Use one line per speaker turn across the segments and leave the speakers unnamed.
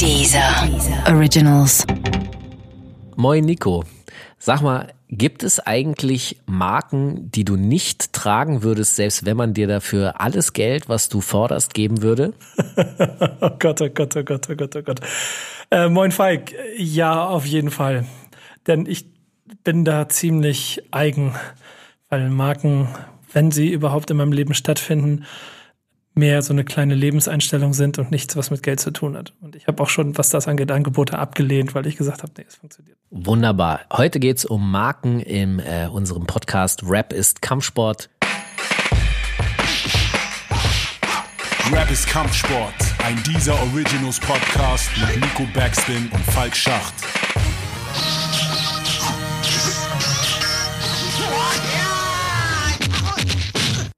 Dieser Originals.
Moin Nico. Sag mal, gibt es eigentlich Marken, die du nicht tragen würdest, selbst wenn man dir dafür alles Geld, was du forderst, geben würde?
oh Gott, oh Gott, oh Gott, oh Gott, oh Gott. Äh, moin Falk, ja, auf jeden Fall. Denn ich bin da ziemlich eigen, weil Marken, wenn sie überhaupt in meinem Leben stattfinden, mehr so eine kleine Lebenseinstellung sind und nichts, was mit Geld zu tun hat. Und ich habe auch schon, was das angeht, Angebote abgelehnt, weil ich gesagt habe, nee, es funktioniert.
Wunderbar. Heute geht's um Marken in äh, unserem Podcast Rap ist Kampfsport.
Rap ist Kampfsport, ein dieser Originals Podcast mit Nico Backspin und Falk Schacht.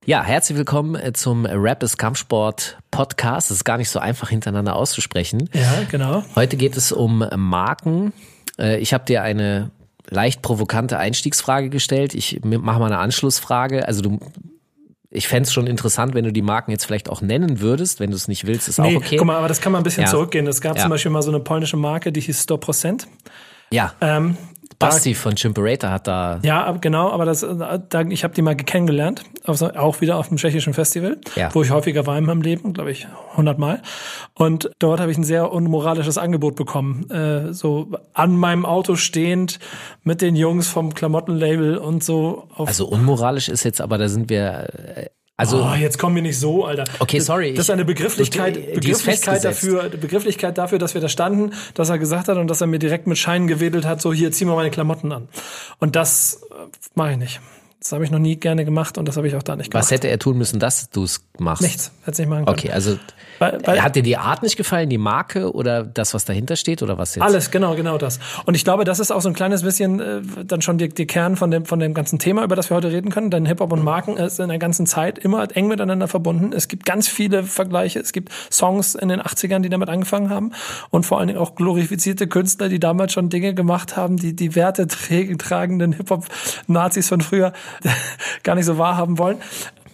Ja, herzlich willkommen äh, zum Rap ist Kampfsport Podcast. Es ist gar nicht so einfach hintereinander auszusprechen.
Ja, genau.
Heute geht es um Marken. Äh, Ich habe dir eine leicht provokante Einstiegsfrage gestellt. Ich mache mal eine Anschlussfrage. Also du, ich fände es schon interessant, wenn du die Marken jetzt vielleicht auch nennen würdest. Wenn du es nicht willst, ist
Nee,
auch okay.
guck mal, aber das kann man ein bisschen
Ja.
zurückgehen. Es gab
Ja.
zum Beispiel mal so eine polnische Marke, die hieß 100%.
Ja,
Ähm,
Basti von Chimperator hat da
Ja, genau, aber das, äh, da, ich habe die mal kennengelernt, so, auch wieder auf dem tschechischen Festival,
Ja.
wo ich häufiger war in meinem Leben, glaube ich, 100 Mal. Und dort habe ich ein sehr unmoralisches Angebot bekommen, äh, so an meinem Auto stehend mit den Jungs vom Klamottenlabel und so. Auf,
Also unmoralisch ist jetzt, aber da sind wir. Also
oh, jetzt kommen wir nicht so, Alter.
Okay, sorry,
Das ist
ich-
eine Begrifflichkeit, Begrifflichkeit
festgesetzt.
dafür, Begrifflichkeit dafür, dass wir da standen, dass er gesagt hat und dass er mir direkt mit Scheinen gewedelt hat, so hier zieh mal meine Klamotten an. Und das äh, mache ich nicht. Das habe ich noch nie gerne gemacht und das habe ich auch da nicht gemacht.
was hätte er tun müssen, dass du es machst?
Nichts. Hätte es nicht machen können.
Okay, also
Weil- weil-
hat dir die Art nicht gefallen, die Marke oder das, was dahinter steht oder was jetzt?
Alles, genau, genau das. Und ich glaube, das ist auch so ein kleines bisschen äh, dann schon die Kern von dem, von dem ganzen Thema, über das wir heute reden können. Denn Hip-Hop und Marken ist in der ganzen Zeit immer eng miteinander verbunden. Es gibt ganz viele Vergleiche. Es gibt Songs in den 80ern, die damit angefangen haben. Und vor allen Dingen auch glorifizierte Künstler, die damals schon Dinge gemacht haben, die die Werte tragenden Hip-Hop-Nazis von früher gar nicht so wahrhaben wollen.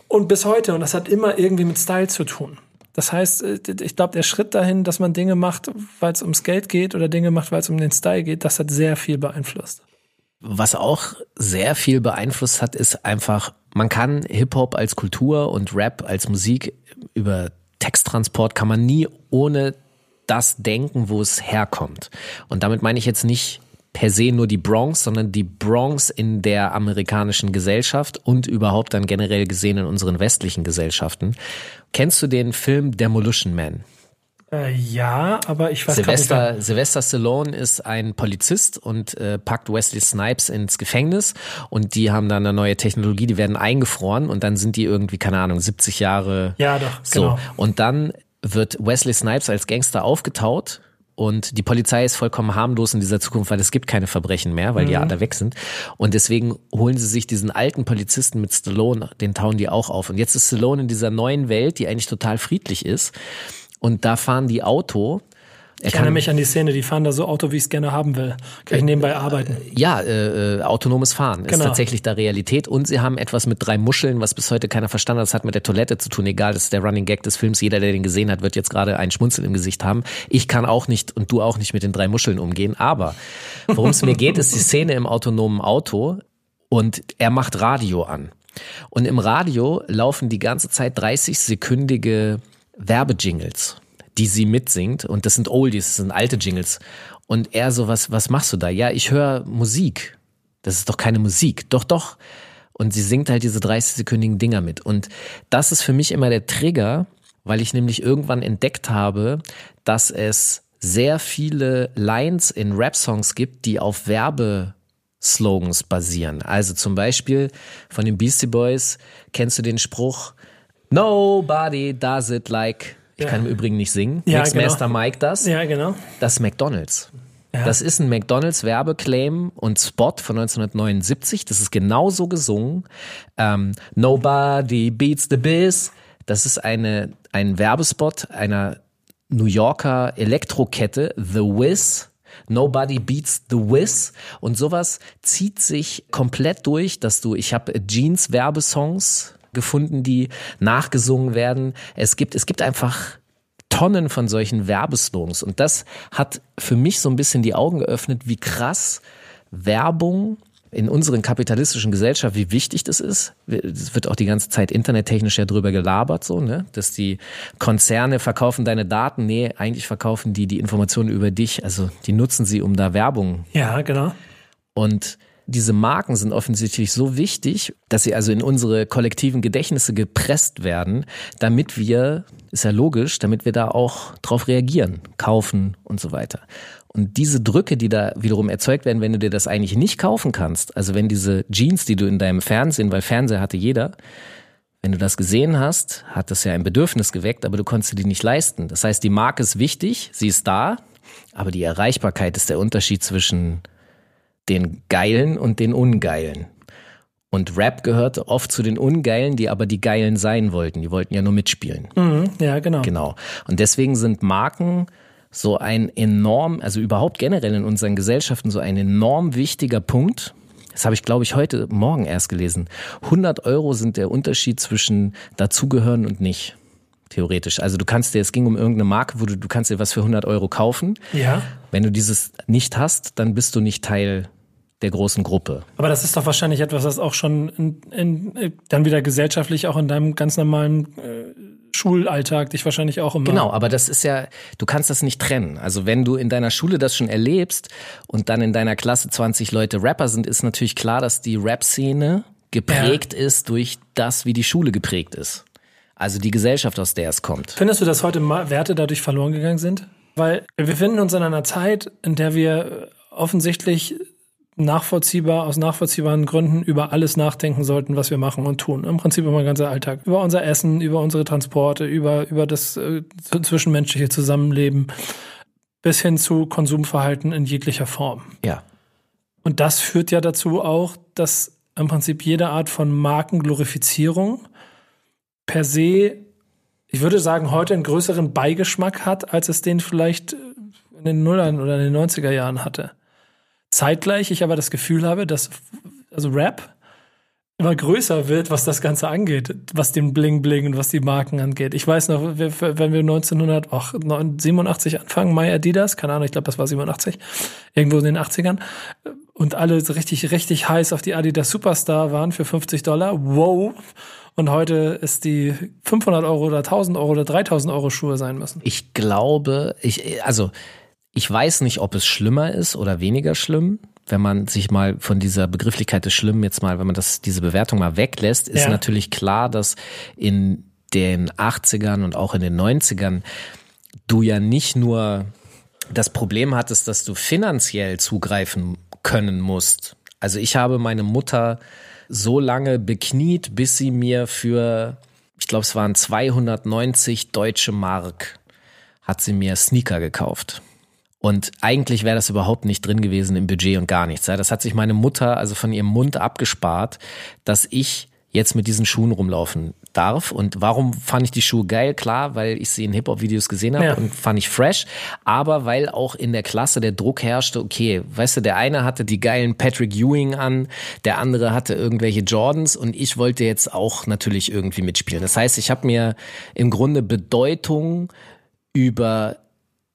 Und bis heute. Und das hat immer irgendwie mit Style zu tun. Das heißt, äh, ich glaube, der Schritt dahin, dass man Dinge macht, weil es ums Geld geht oder Dinge macht, weil es um den Style geht, das hat sehr viel beeinflusst.
Was auch sehr viel beeinflusst hat, ist einfach, man kann Hip-Hop als Kultur und Rap als Musik über Texttransport kann man nie ohne das denken, wo es herkommt. Und damit meine ich jetzt nicht per se nur die Bronx, sondern die Bronx in der amerikanischen Gesellschaft und überhaupt dann generell gesehen in unseren westlichen Gesellschaften. Kennst du den Film Demolition Man?
Äh, ja, aber ich weiß gar
Sylvester,
nicht.
Sylvester Stallone ist ein Polizist und äh, packt Wesley Snipes ins Gefängnis und die haben dann eine neue Technologie, die werden eingefroren und dann sind die irgendwie, keine Ahnung, 70 Jahre.
Ja, doch,
so.
genau.
Und dann wird Wesley Snipes als Gangster aufgetaut und die Polizei ist vollkommen harmlos in dieser Zukunft, weil es gibt keine Verbrechen mehr, weil die
Mhm.
alle weg sind. Und deswegen holen sie sich diesen alten Polizisten mit Stallone, den tauen die auch auf. Und jetzt ist Stallone in dieser neuen Welt, die eigentlich total friedlich ist. Und da fahren die Auto. Er
Ich erinnere mich an die Szene, die fahren da so Auto, wie ich es gerne haben will. Kann ich nebenbei arbeiten.
Ja, äh, äh, autonomes Fahren ist
Genau.
tatsächlich da Realität. Und sie haben etwas mit drei Muscheln, was bis heute keiner verstanden hat. Das hat mit der Toilette zu tun. Egal, das ist der Running Gag des Films. Jeder, der den gesehen hat, wird jetzt gerade ein Schmunzel im Gesicht haben. Ich kann auch nicht und du auch nicht mit den drei Muscheln umgehen. Aber worum es mir geht, ist die Szene im autonomen Auto und er macht Radio an. Und im Radio laufen die ganze Zeit 30-sekündige Werbejingles, die sie mitsingt. Und das sind Oldies, das sind alte Jingles. Und er so, was, was machst du da? Ja, ich höre Musik. Das ist doch keine Musik. Doch, doch. Und sie singt halt diese 30-sekündigen Dinger mit. Und das ist für mich immer der Trigger, weil ich nämlich irgendwann entdeckt habe, dass es sehr viele Lines in Rap-Songs gibt, die auf Werbeslogans basieren. Also zum Beispiel von den Beastie Boys kennst du den Spruch Nobody does it like. Ich
Ja.
kann im Übrigen nicht singen.
Ja,
Mixmaster
genau.
Mike das.
Ja, genau.
Das ist McDonalds.
Ja.
Das ist ein McDonalds Werbeclaim und Spot von 1979. Das ist genauso gesungen. Ähm, Nobody beats the biz. Das ist eine, ein Werbespot einer New Yorker Elektrokette, The Wiz. Nobody beats the Wiz und sowas zieht sich komplett durch, dass du, ich habe Jeans Werbesongs gefunden, die nachgesungen werden. Es gibt, es gibt einfach Tonnen von solchen Werbeslogans. Und das hat für mich so ein bisschen die Augen geöffnet, wie krass Werbung in unseren kapitalistischen Gesellschaft, wie wichtig das ist. Es wird auch die ganze Zeit internettechnisch ja drüber gelabert, so, ne? Dass die Konzerne verkaufen deine Daten. Nee, eigentlich verkaufen die die Informationen über dich. Also, die nutzen sie, um da Werbung.
Ja, genau.
Und diese Marken sind offensichtlich so wichtig, dass sie also in unsere kollektiven Gedächtnisse gepresst werden, damit wir, ist ja logisch, damit wir da auch drauf reagieren, kaufen und so weiter. Und diese Drücke, die da wiederum erzeugt werden, wenn du dir das eigentlich nicht kaufen kannst, also wenn diese Jeans, die du in deinem Fernsehen, weil Fernseher hatte jeder, wenn du das gesehen hast, hat das ja ein Bedürfnis geweckt, aber du konntest die nicht leisten. Das heißt, die Marke ist wichtig, sie ist da, aber die Erreichbarkeit ist der Unterschied zwischen den Geilen und den Ungeilen. Und Rap gehörte oft zu den Ungeilen, die aber die Geilen sein wollten. Die wollten ja nur mitspielen.
Mhm, ja, genau.
Genau. Und deswegen sind Marken so ein enorm, also überhaupt generell in unseren Gesellschaften so ein enorm wichtiger Punkt. Das habe ich, glaube ich, heute Morgen erst gelesen. 100 Euro sind der Unterschied zwischen dazugehören und nicht. Theoretisch. Also du kannst dir, es ging um irgendeine Marke, wo du, du kannst dir was für 100 Euro kaufen.
Ja.
Wenn du dieses nicht hast, dann bist du nicht Teil der großen Gruppe.
Aber das ist doch wahrscheinlich etwas, was auch schon in, in, dann wieder gesellschaftlich auch in deinem ganz normalen äh, Schulalltag dich wahrscheinlich auch immer.
Genau, aber das ist ja, du kannst das nicht trennen. Also wenn du in deiner Schule das schon erlebst und dann in deiner Klasse 20 Leute Rapper sind, ist natürlich klar, dass die Rap-Szene geprägt ja. ist durch das, wie die Schule geprägt ist. Also die Gesellschaft, aus der es kommt.
Findest du, dass heute Werte dadurch verloren gegangen sind? Weil wir befinden uns in einer Zeit, in der wir offensichtlich nachvollziehbar, aus nachvollziehbaren Gründen über alles nachdenken sollten, was wir machen und tun. Im Prinzip über ganzer Alltag. Über unser Essen, über unsere Transporte, über, über das äh, zwischenmenschliche Zusammenleben bis hin zu Konsumverhalten in jeglicher Form.
Ja.
Und das führt ja dazu auch, dass im Prinzip jede Art von Markenglorifizierung per se, ich würde sagen, heute einen größeren Beigeschmack hat, als es den vielleicht in den Nullern oder in den 90er Jahren hatte. Zeitgleich ich aber das Gefühl habe, dass also Rap immer größer wird, was das Ganze angeht, was den Bling Bling und was die Marken angeht. Ich weiß noch, wenn wir 1987 anfangen, My Adidas, keine Ahnung, ich glaube, das war 87, irgendwo in den 80ern, und alle richtig, richtig heiß auf die Adidas Superstar waren für 50 Dollar. Wow. Und heute ist die 500 Euro oder 1000 Euro oder 3000 Euro Schuhe sein müssen.
Ich glaube, ich, also, ich weiß nicht, ob es schlimmer ist oder weniger schlimm. Wenn man sich mal von dieser Begrifflichkeit des Schlimmen jetzt mal, wenn man das, diese Bewertung mal weglässt, ist ja. natürlich klar, dass in den 80ern und auch in den 90ern du ja nicht nur das Problem hattest, dass du finanziell zugreifen können musst. Also ich habe meine Mutter so lange bekniet, bis sie mir für, ich glaube, es waren 290 deutsche Mark, hat sie mir Sneaker gekauft. Und eigentlich wäre das überhaupt nicht drin gewesen im Budget und gar nichts. Das hat sich meine Mutter also von ihrem Mund abgespart, dass ich jetzt mit diesen Schuhen rumlaufen darf. Und warum fand ich die Schuhe geil? Klar, weil ich sie in Hip-Hop-Videos gesehen habe ja. und fand ich fresh. Aber weil auch in der Klasse der Druck herrschte, okay, weißt du, der eine hatte die geilen Patrick Ewing an, der andere hatte irgendwelche Jordans und ich wollte jetzt auch natürlich irgendwie mitspielen. Das heißt, ich habe mir im Grunde Bedeutung über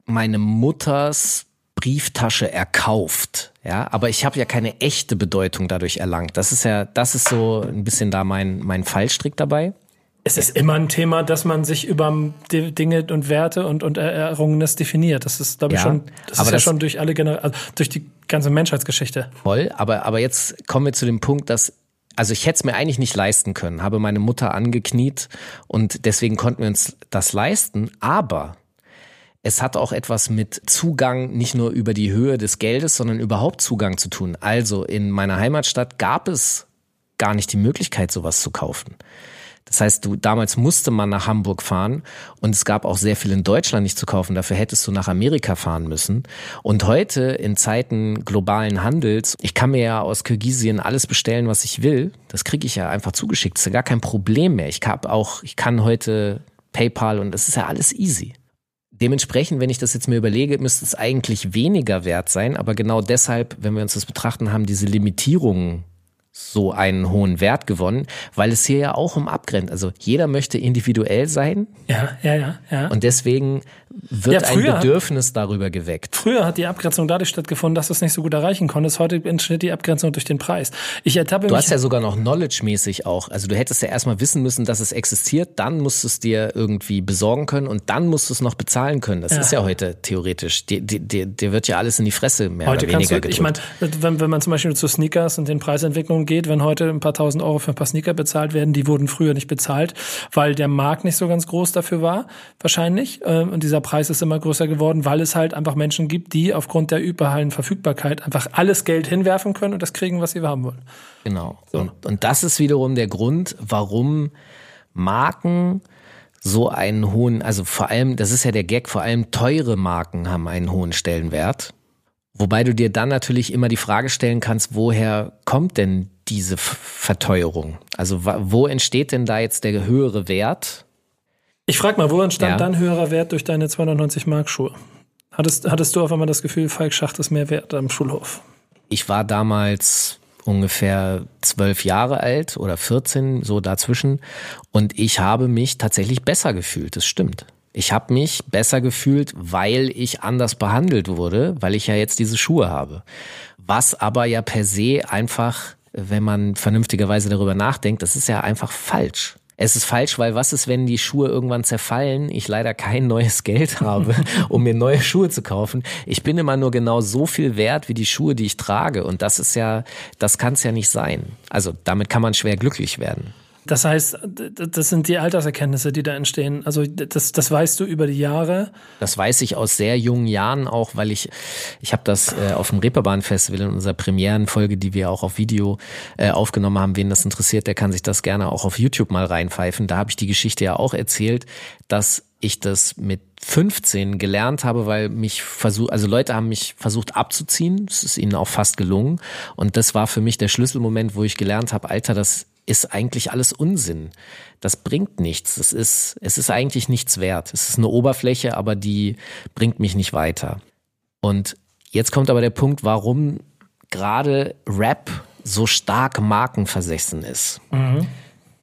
meine Mutters Brieftasche erkauft. Ja, aber ich habe ja keine echte Bedeutung dadurch erlangt. Das ist ja, das ist so ein bisschen da mein, mein Fallstrick dabei.
Es ist immer ein Thema, dass man sich über Dinge und Werte und, und Errungenes definiert. Das ist, glaube ich, ja, schon, das ist ja das schon durch alle Gener also durch die ganze Menschheitsgeschichte.
Voll, aber, aber jetzt kommen wir zu dem Punkt, dass also ich hätte es mir eigentlich nicht leisten können, habe meine Mutter angekniet und deswegen konnten wir uns das leisten, aber es hat auch etwas mit Zugang nicht nur über die Höhe des Geldes, sondern überhaupt Zugang zu tun. Also in meiner Heimatstadt gab es gar nicht die Möglichkeit, sowas zu kaufen. Das heißt, du, damals musste man nach Hamburg fahren und es gab auch sehr viel in Deutschland nicht zu kaufen. Dafür hättest du nach Amerika fahren müssen. Und heute in Zeiten globalen Handels, ich kann mir ja aus Kirgisien alles bestellen, was ich will. Das kriege ich ja einfach zugeschickt. Das ist ja gar kein Problem mehr. Ich habe auch, ich kann heute PayPal und das ist ja alles easy. Dementsprechend, wenn ich das jetzt mir überlege, müsste es eigentlich weniger wert sein, aber genau deshalb, wenn wir uns das betrachten, haben diese Limitierungen so einen hohen Wert gewonnen, weil es hier ja auch um Abgrenzen, also jeder möchte individuell sein.
Ja, ja, ja, ja.
Und deswegen wird ja, ein Bedürfnis darüber geweckt.
Früher hat die Abgrenzung dadurch stattgefunden, dass du es nicht so gut erreichen konntest. Heute entsteht die Abgrenzung durch den Preis. Ich ertappe
du hast ja sogar noch knowledge-mäßig auch. Also du hättest ja erstmal wissen müssen, dass es existiert, dann musst du es dir irgendwie besorgen können und dann musst du es noch bezahlen können. Das ja. ist ja heute theoretisch. Dir, dir, dir wird ja alles in die Fresse mehr heute oder weniger du,
gedrückt. Ich meine, wenn, wenn man zum Beispiel zu Sneakers und den Preisentwicklungen geht, wenn heute ein paar tausend Euro für ein paar Sneaker bezahlt werden, die wurden früher nicht bezahlt, weil der Markt nicht so ganz groß dafür war, wahrscheinlich. Ähm, und dieser Preis ist immer größer geworden, weil es halt einfach Menschen gibt, die aufgrund der überhallen Verfügbarkeit einfach alles Geld hinwerfen können und das kriegen, was sie haben wollen.
Genau. So. Und, und das ist wiederum der Grund, warum Marken so einen hohen, also vor allem, das ist ja der Gag, vor allem teure Marken haben einen hohen Stellenwert. Wobei du dir dann natürlich immer die Frage stellen kannst, woher kommt denn diese Verteuerung? Also wo entsteht denn da jetzt der höhere Wert?
Ich frage mal, wo entstand ja. dann höherer Wert durch deine 290 Mark Schuhe? Hattest, hattest du auf einmal das Gefühl, Falk Schacht ist mehr wert am Schulhof?
Ich war damals ungefähr zwölf Jahre alt oder 14, so dazwischen. Und ich habe mich tatsächlich besser gefühlt, das stimmt. Ich habe mich besser gefühlt, weil ich anders behandelt wurde, weil ich ja jetzt diese Schuhe habe. Was aber ja per se einfach, wenn man vernünftigerweise darüber nachdenkt, das ist ja einfach falsch. Es ist falsch, weil was ist, wenn die Schuhe irgendwann zerfallen, ich leider kein neues Geld habe, um mir neue Schuhe zu kaufen. Ich bin immer nur genau so viel wert wie die Schuhe, die ich trage. Und das ist ja, das kann es ja nicht sein. Also damit kann man schwer glücklich werden.
Das heißt, das sind die Alterserkenntnisse, die da entstehen. Also das, das weißt du über die Jahre.
Das weiß ich aus sehr jungen Jahren auch, weil ich, ich habe das äh, auf dem Reeperbahn-Festival in unserer Premierenfolge, die wir auch auf Video äh, aufgenommen haben. Wen das interessiert, der kann sich das gerne auch auf YouTube mal reinpfeifen. Da habe ich die Geschichte ja auch erzählt, dass ich das mit 15 gelernt habe, weil mich versucht, also Leute haben mich versucht abzuziehen. Es ist ihnen auch fast gelungen. Und das war für mich der Schlüsselmoment, wo ich gelernt habe, Alter, das ist eigentlich alles Unsinn. Das bringt nichts. Es ist, es ist eigentlich nichts wert. Es ist eine Oberfläche, aber die bringt mich nicht weiter. Und jetzt kommt aber der Punkt, warum gerade Rap so stark markenversessen ist. Mhm.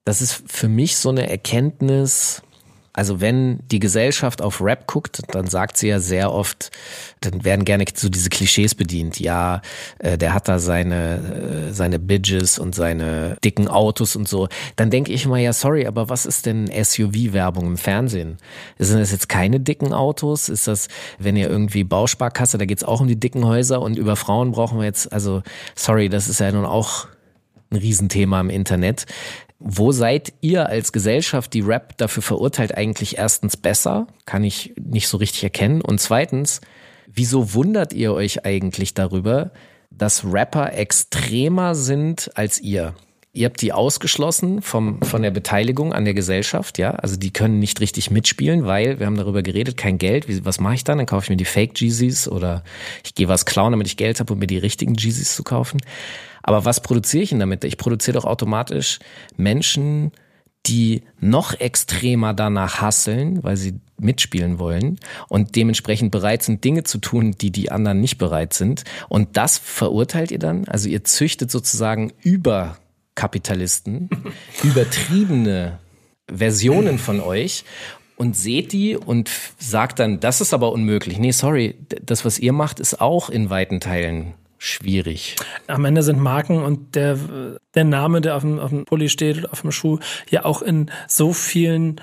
Das ist für mich so eine Erkenntnis, also wenn die Gesellschaft auf Rap guckt, dann sagt sie ja sehr oft, dann werden gerne so diese Klischees bedient. Ja, äh, der hat da seine äh, seine Bidges und seine dicken Autos und so. Dann denke ich mal, ja, sorry, aber was ist denn SUV-Werbung im Fernsehen? Sind das jetzt keine dicken Autos? Ist das, wenn ihr irgendwie Bausparkasse, da geht's auch um die dicken Häuser und über Frauen brauchen wir jetzt, also sorry, das ist ja nun auch ein Riesenthema im Internet. Wo seid ihr als Gesellschaft, die Rap dafür verurteilt, eigentlich erstens besser? Kann ich nicht so richtig erkennen. Und zweitens, wieso wundert ihr euch eigentlich darüber, dass Rapper extremer sind als ihr? Ihr habt die ausgeschlossen vom, von der Beteiligung an der Gesellschaft, ja. Also die können nicht richtig mitspielen, weil, wir haben darüber geredet, kein Geld. Wie, was mache ich dann? Dann kaufe ich mir die Fake Jeezys oder ich gehe was klauen, damit ich Geld habe, um mir die richtigen Jeezys zu kaufen. Aber was produziere ich denn damit? Ich produziere doch automatisch Menschen, die noch extremer danach hasseln, weil sie mitspielen wollen und dementsprechend bereit sind, Dinge zu tun, die die anderen nicht bereit sind. Und das verurteilt ihr dann? Also ihr züchtet sozusagen Überkapitalisten, übertriebene Versionen von euch und seht die und sagt dann, das ist aber unmöglich. Nee, sorry, das, was ihr macht, ist auch in weiten Teilen schwierig.
Am Ende sind Marken und der, der Name, der auf dem, auf dem Pulli steht auf dem Schuh, ja auch in so vielen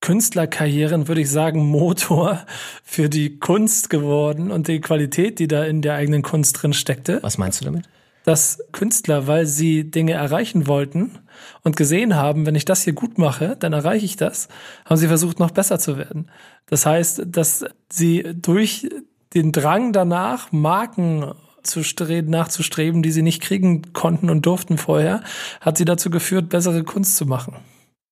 Künstlerkarrieren, würde ich sagen, Motor für die Kunst geworden und die Qualität, die da in der eigenen Kunst drin steckte.
Was meinst du damit?
Dass Künstler, weil sie Dinge erreichen wollten und gesehen haben, wenn ich das hier gut mache, dann erreiche ich das, haben sie versucht, noch besser zu werden. Das heißt, dass sie durch den Drang danach, Marken zu streben, nachzustreben, die sie nicht kriegen konnten und durften vorher, hat sie dazu geführt, bessere Kunst zu machen.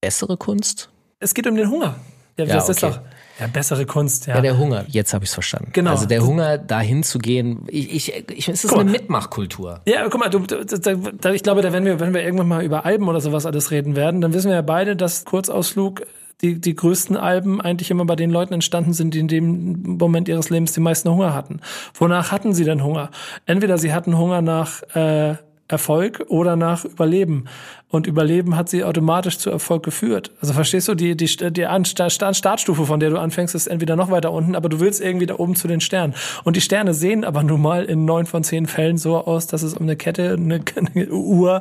Bessere Kunst?
Es geht um den Hunger. Ja, ja das okay. ist doch. Ja, bessere Kunst, ja.
Ja, der Hunger, jetzt habe ich es verstanden. Genau. Also der Hunger, dahin zu gehen, ich, ich, ich, es ist eine Mitmachkultur.
Ja, guck mal, du, da, da, ich glaube, da wenn wir, wenn wir irgendwann mal über Alben oder sowas alles reden werden, dann wissen wir ja beide, dass Kurzausflug die, die größten Alben eigentlich immer bei den Leuten entstanden sind, die in dem Moment ihres Lebens die meisten Hunger hatten. Wonach hatten sie denn Hunger? Entweder sie hatten Hunger nach äh, Erfolg oder nach Überleben. Und Überleben hat sie automatisch zu Erfolg geführt. Also verstehst du, die, die, die Startstufe, von der du anfängst, ist entweder noch weiter unten, aber du willst irgendwie da oben zu den Sternen. Und die Sterne sehen aber nun mal in neun von zehn Fällen so aus, dass es um eine Kette, eine, eine Uhr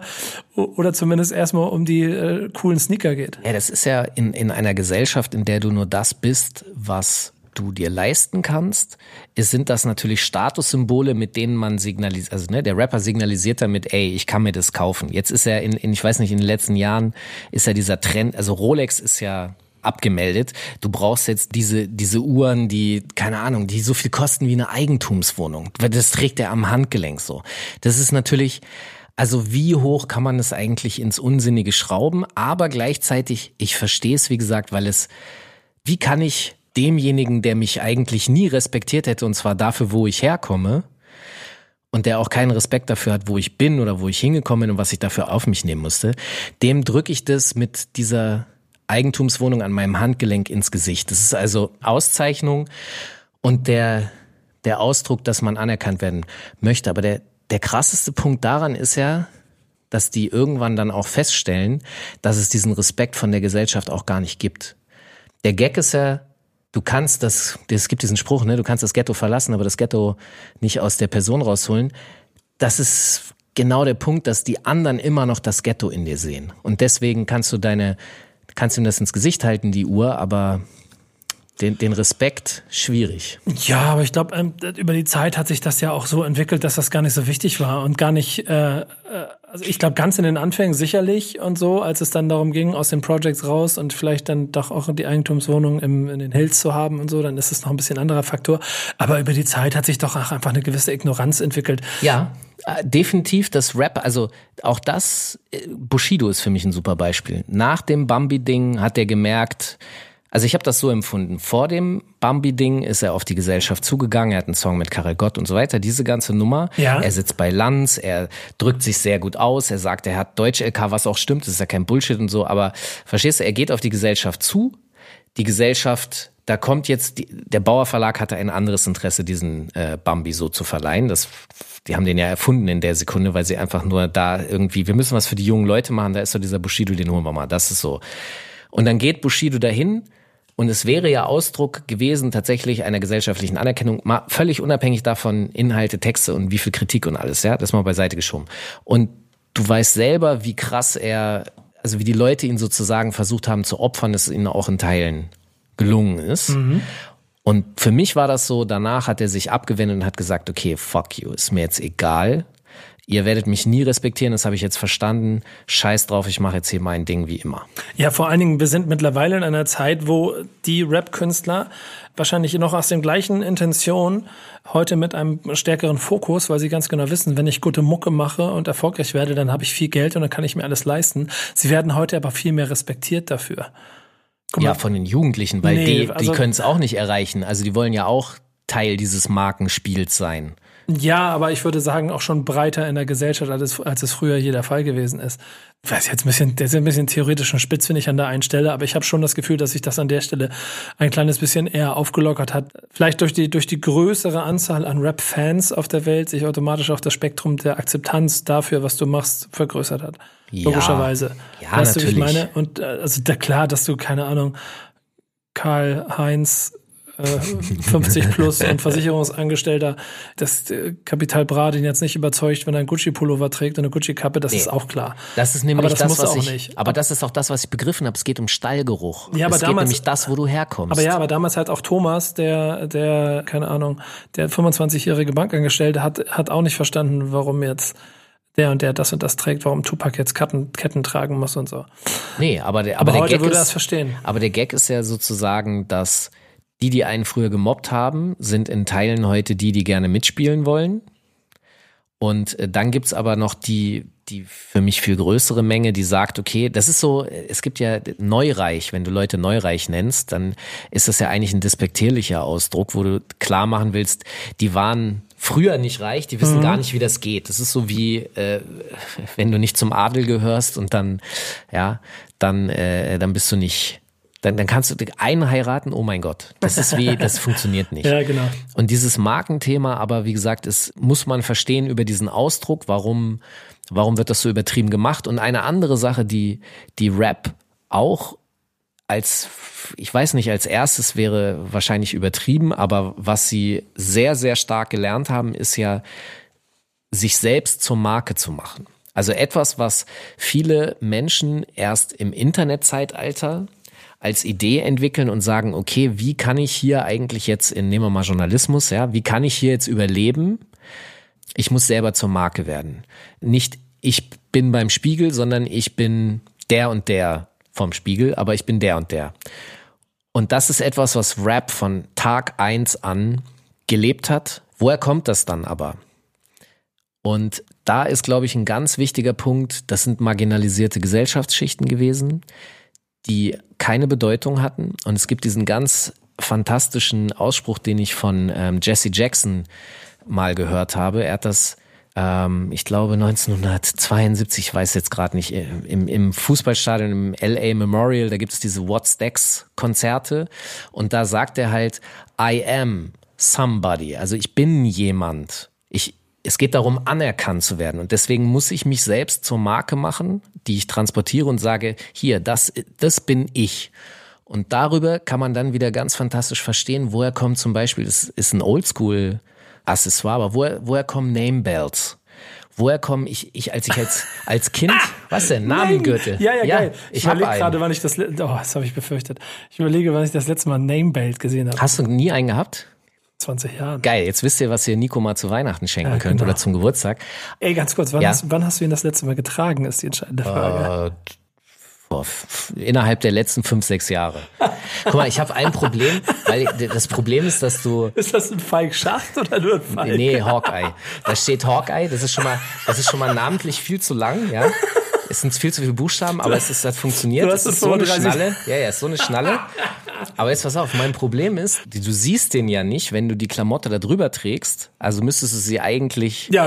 oder zumindest erstmal um die äh, coolen Sneaker geht.
Ja, das ist ja in, in einer Gesellschaft, in der du nur das bist, was du dir leisten kannst, ist, sind das natürlich Statussymbole, mit denen man signalisiert, also ne, der Rapper signalisiert damit, ey, ich kann mir das kaufen. Jetzt ist er in, in, ich weiß nicht, in den letzten Jahren ist ja dieser Trend, also Rolex ist ja abgemeldet. Du brauchst jetzt diese, diese Uhren, die, keine Ahnung, die so viel kosten wie eine Eigentumswohnung. Das trägt er am Handgelenk so. Das ist natürlich, also wie hoch kann man es eigentlich ins Unsinnige schrauben? Aber gleichzeitig, ich verstehe es, wie gesagt, weil es, wie kann ich demjenigen, der mich eigentlich nie respektiert hätte, und zwar dafür, wo ich herkomme, und der auch keinen Respekt dafür hat, wo ich bin oder wo ich hingekommen bin und was ich dafür auf mich nehmen musste, dem drücke ich das mit dieser Eigentumswohnung an meinem Handgelenk ins Gesicht. Das ist also Auszeichnung und der, der Ausdruck, dass man anerkannt werden möchte. Aber der, der krasseste Punkt daran ist ja, dass die irgendwann dann auch feststellen, dass es diesen Respekt von der Gesellschaft auch gar nicht gibt. Der Gag ist ja, du kannst das, es gibt diesen Spruch, ne, du kannst das Ghetto verlassen, aber das Ghetto nicht aus der Person rausholen. Das ist genau der Punkt, dass die anderen immer noch das Ghetto in dir sehen. Und deswegen kannst du deine, kannst du ihm das ins Gesicht halten, die Uhr, aber den, den Respekt schwierig.
Ja, aber ich glaube, ähm, über die Zeit hat sich das ja auch so entwickelt, dass das gar nicht so wichtig war und gar nicht, äh, äh, also ich glaube, ganz in den Anfängen sicherlich und so, als es dann darum ging, aus den Projects raus und vielleicht dann doch auch die Eigentumswohnung im, in den Hills zu haben und so, dann ist es noch ein bisschen anderer Faktor. Aber über die Zeit hat sich doch auch einfach eine gewisse Ignoranz entwickelt.
Ja, äh, definitiv das Rap, also auch das, äh, Bushido ist für mich ein super Beispiel. Nach dem Bambi-Ding hat er gemerkt, also ich habe das so empfunden. Vor dem Bambi-Ding ist er auf die Gesellschaft zugegangen, er hat einen Song mit Karel Gott und so weiter, diese ganze Nummer. Ja. Er sitzt bei Lanz, er drückt sich sehr gut aus, er sagt, er hat Deutsch-LK, was auch stimmt, das ist ja kein Bullshit und so, aber verstehst du, er geht auf die Gesellschaft zu, die Gesellschaft, da kommt jetzt, die, der Bauer Verlag hatte ein anderes Interesse, diesen äh, Bambi so zu verleihen. Das, die haben den ja erfunden in der Sekunde, weil sie einfach nur da irgendwie, wir müssen was für die jungen Leute machen, da ist so dieser Bushido, den holen wir mal, das ist so. Und dann geht Bushido dahin, und es wäre ja Ausdruck gewesen tatsächlich einer gesellschaftlichen Anerkennung, mal völlig unabhängig davon Inhalte, Texte und wie viel Kritik und alles, ja, das mal beiseite geschoben. Und du weißt selber, wie krass er, also wie die Leute ihn sozusagen versucht haben zu opfern, dass es ihnen auch in Teilen gelungen ist. Mhm. Und für mich war das so, danach hat er sich abgewendet und hat gesagt, okay, fuck you, ist mir jetzt egal, ihr werdet mich nie respektieren, das habe ich jetzt verstanden. Scheiß drauf, ich mache jetzt hier mein Ding wie immer.
Ja, vor allen Dingen, wir sind mittlerweile in einer Zeit, wo die Rap-Künstler wahrscheinlich noch aus den gleichen Intentionen heute mit einem stärkeren Fokus, weil sie ganz genau wissen, wenn ich gute Mucke mache und erfolgreich werde, dann habe ich viel Geld und dann kann ich mir alles leisten. Sie werden heute aber viel mehr respektiert dafür.
ja, von den Jugendlichen, weil nee, die, die also, können es auch nicht erreichen. Also die wollen ja auch Teil dieses Markenspiels sein.
Ja, aber ich würde sagen, auch schon breiter in der Gesellschaft, als, als es früher hier der Fall gewesen ist. Ich weiß jetzt ein bisschen, der ist ein bisschen theoretisch und spitz, finde ich, an der einen Stelle, aber ich habe schon das Gefühl, dass sich das an der Stelle ein kleines bisschen eher aufgelockert hat. Vielleicht durch die, durch die größere Anzahl an Rap-Fans auf der Welt sich automatisch auch das Spektrum der Akzeptanz dafür, was du machst, vergrößert hat. Ja, Logischerweise.
Ja, weißt natürlich. Du,
ich meine? Und äh, also da klar, dass du, keine Ahnung, Karl Heinz 50 plus und Versicherungsangestellter, dass äh, Kapital Bra den jetzt nicht überzeugt, wenn er einen Gucci-Pullover trägt und eine Gucci-Kappe, das nee. ist auch klar.
Das ist nämlich aber das, das was ich, nicht. Aber das ist auch das, was ich begriffen habe. Es geht um Stallgeruch. Ja, aber es damals, geht nämlich das, wo du herkommst.
Aber ja, aber damals halt auch Thomas, der, der, keine Ahnung, der 25-jährige Bankangestellte hat, hat auch nicht verstanden, warum jetzt der und der das und das trägt, warum Tupac jetzt Ketten, Ketten tragen muss und so.
Nee, aber der, aber, aber der
heute
Gag
würde
ist,
das verstehen.
Aber der Gag ist ja sozusagen, dass die, die einen früher gemobbt haben, sind in Teilen heute die, die gerne mitspielen wollen. Und äh, dann gibt's aber noch die, die für mich viel größere Menge, die sagt, okay, das ist so, es gibt ja Neureich, wenn du Leute Neureich nennst, dann ist das ja eigentlich ein despektierlicher Ausdruck, wo du klar machen willst, die waren früher nicht reich, die wissen mhm. gar nicht, wie das geht. Das ist so wie, äh, wenn du nicht zum Adel gehörst und dann, ja, dann, äh, dann bist du nicht Dann, dann kannst du einen heiraten, oh mein Gott. Das ist wie, das funktioniert nicht.
Ja, genau.
Und dieses Markenthema, aber wie gesagt, es muss man verstehen über diesen Ausdruck, warum, warum wird das so übertrieben gemacht? Und eine andere Sache, die, die Rap auch als, ich weiß nicht, als erstes wäre wahrscheinlich übertrieben, aber was sie sehr, sehr stark gelernt haben, ist ja, sich selbst zur Marke zu machen. Also etwas, was viele Menschen erst im Internetzeitalter als Idee entwickeln und sagen, okay, wie kann ich hier eigentlich jetzt in, nehmen wir mal Journalismus, ja, wie kann ich hier jetzt überleben? Ich muss selber zur Marke werden. Nicht ich bin beim Spiegel, sondern ich bin der und der vom Spiegel, aber ich bin der und der. Und das ist etwas, was Rap von Tag eins an gelebt hat. Woher kommt das dann aber? Und da ist, glaube ich, ein ganz wichtiger Punkt, das sind marginalisierte Gesellschaftsschichten gewesen, die keine Bedeutung hatten. Und es gibt diesen ganz fantastischen Ausspruch, den ich von ähm, Jesse Jackson mal gehört habe. Er hat das, ähm, ich glaube, 1972, ich weiß jetzt gerade nicht, im, im Fußballstadion, im LA Memorial, da gibt es diese What's Decks Konzerte. Und da sagt er halt, I am somebody. Also ich bin jemand. Ich, es geht darum, anerkannt zu werden. Und deswegen muss ich mich selbst zur Marke machen, die ich transportiere und sage, hier, das, das bin ich. Und darüber kann man dann wieder ganz fantastisch verstehen, woher kommt zum Beispiel, das ist ein Oldschool-Accessoire, aber woher, woher kommen Name Bells? Woher kommen ich, ich als ich als, als Kind, was denn, Namengürtel?
Ja, ja, ja, geil.
Ich,
Ich überlege gerade, wann ich das, oh, das habe ich befürchtet. Ich überlege, wann ich das letzte Mal Namebelt gesehen habe.
Hast du nie einen gehabt?
20 Jahren.
Geil, jetzt wisst ihr, was ihr Nico mal zu Weihnachten schenken
Ja,
könnt
genau.
oder zum Geburtstag.
Ey, ganz kurz, wann,
Ja.
hast, wann hast du ihn das letzte Mal getragen, ist die entscheidende Frage.
Boah, f- innerhalb der letzten fünf, sechs Jahre. Guck mal, ich habe ein Problem, weil das Problem ist, dass du
Ist das ein Falk Schacht oder nur ein Falk?
Nee, Hawkeye. Da steht Hawkeye, das ist schon mal, das ist schon mal namentlich viel zu lang, ja. Es sind viel zu viele Buchstaben, aber es ist, das funktioniert.
Du
Es
hast
ist so eine
35.
Schnalle. Ja, ja, ist so eine Schnalle. Aber jetzt pass auf, mein Problem ist, du siehst den ja nicht, wenn du die Klamotte da drüber trägst. Also müsstest du sie eigentlich
Ja,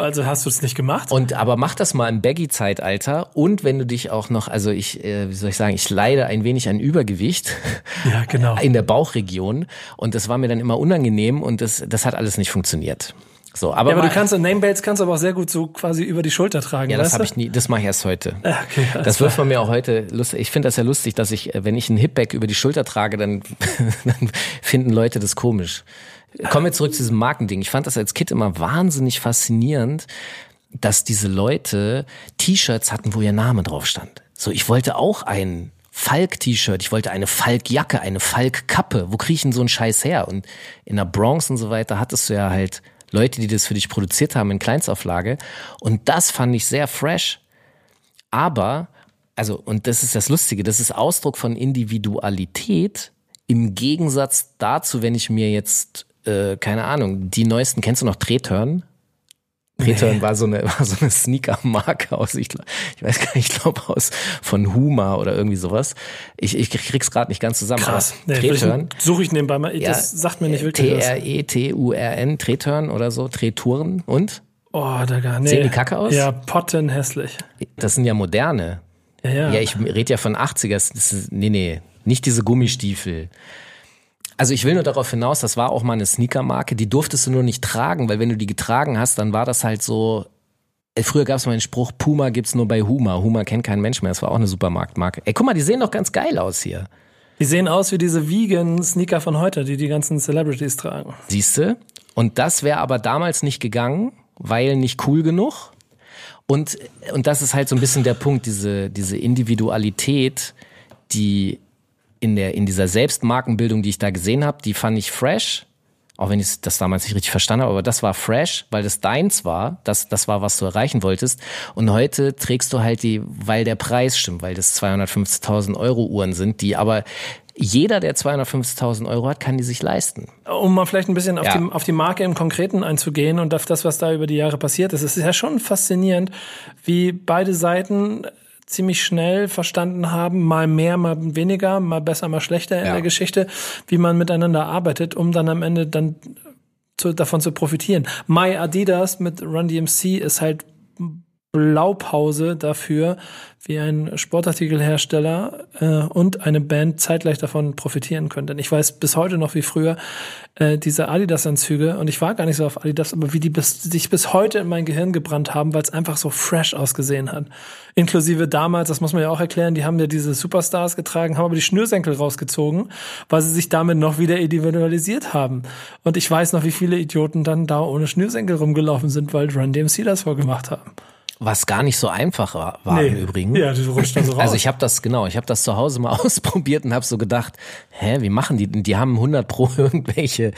also hast du es nicht gemacht?
und aber mach das mal im Baggy-Zeitalter und wenn du dich auch noch, also ich, äh, wie soll ich sagen, ich leide ein wenig an Übergewicht
Ja, genau.
in der Bauchregion und das war mir dann immer unangenehm und das, das hat alles nicht funktioniert. So, aber,
Ja, aber
mal-
du kannst Namebelts kannst du aber auch sehr gut so quasi über die Schulter tragen.
ja, das habe ich nie, das mache ich erst heute.
okay,
das wirft man mir auch heute lustig. Ich finde das ja lustig, dass ich, äh, wenn ich einen Hipback über die Schulter trage, dann, dann finden Leute das komisch. Kommen wir zurück zu diesem Markending. Ich fand das als Kind immer wahnsinnig faszinierend, dass diese Leute T-Shirts hatten, wo ihr Name drauf stand. So, ich wollte auch ein Falk-T-Shirt, ich wollte eine Falk-Jacke, eine Falk-Kappe. Wo kriege ich denn so einen Scheiß her? Und in der Bronx und so weiter hattest du ja halt Leute, die das für dich produziert haben in Kleinstauflage. Und das fand ich sehr fresh. Aber, also, und das ist das Lustige, das ist Ausdruck von Individualität im Gegensatz dazu, wenn ich mir jetzt, äh, keine Ahnung, die neuesten, kennst du noch Treturn? Treturn war so eine, war so eine Sneaker-Marke aus, ich, ich weiß gar nicht, ich glaube aus von Huma oder irgendwie sowas. Ich, ich krieg's gerade nicht ganz zusammen.
Krass. Nee,
Treturn.
Suche ich nebenbei mal.
Ja,
das sagt mir nicht wirklich.
T-R-E-T-U-R-N, Treturn oder so, Treturn. Und?
Oh, Digga, nee.
Sehen die kacke aus?
Ja, pottenhässlich.
Das sind ja moderne.
Ja, ja.
Ja, ich rede ja von 80er. Das ist, nee, nee, nicht diese Gummistiefel. Also ich will nur darauf hinaus, das war auch mal eine Sneakermarke, die durftest du nur nicht tragen, weil wenn du die getragen hast, dann war das halt so. Äh, Früher gab es mal den Spruch, Puma gibt's nur bei Huma. Huma kennt kein Mensch mehr. Das war auch eine Supermarktmarke. Ey, guck mal, die sehen doch ganz geil aus hier.
Die sehen aus wie diese Vegan-Sneaker von heute, die die ganzen Celebrities tragen.
Siehste? Und das wäre aber damals nicht gegangen, weil nicht cool genug. Und, und das ist halt so ein bisschen der Punkt, diese, diese Individualität, die in, der, in dieser Selbstmarkenbildung, die ich da gesehen habe, die fand ich fresh. Auch wenn ich das damals nicht richtig verstanden habe, aber das war fresh, weil das deins war, das, das war, was du erreichen wolltest. Und heute trägst du halt die, weil der Preis stimmt, weil das 250.000 Euro Uhren sind, die aber jeder, der 250.000 Euro hat, kann die sich leisten.
Um mal vielleicht ein bisschen auf,
Ja.
die, auf die Marke im Konkreten einzugehen und auf das, was da über die Jahre passiert ist. Es ist ja schon faszinierend, wie beide Seiten ziemlich schnell verstanden haben, mal mehr, mal weniger, mal besser, mal schlechter in
Ja.
der Geschichte, wie man miteinander arbeitet, um dann am Ende dann zu, davon zu profitieren. My Adidas mit Run DMC ist halt Blaupause dafür, wie ein Sportartikelhersteller äh, und eine Band zeitgleich davon profitieren können. Denn ich weiß bis heute noch, wie früher äh, diese Adidas-Anzüge, und ich war gar nicht so auf Adidas, aber wie die bis, sich bis heute in mein Gehirn gebrannt haben, weil es einfach so fresh ausgesehen hat. Inklusive damals, das muss man ja auch erklären, die haben ja diese Superstars getragen, haben aber die Schnürsenkel rausgezogen, weil sie sich damit noch wieder individualisiert haben. Und ich weiß noch, wie viele Idioten dann da ohne Schnürsenkel rumgelaufen sind, weil Run DMC das vorgemacht haben.
Was gar nicht so einfach war,
Nee.
im Übrigen.
Ja, du rutscht da so raus.
Also ich habe das genau, ich habe das zu Hause mal ausprobiert und habe so gedacht, hä, wie machen die? denn? Die haben 100 pro irgendwelche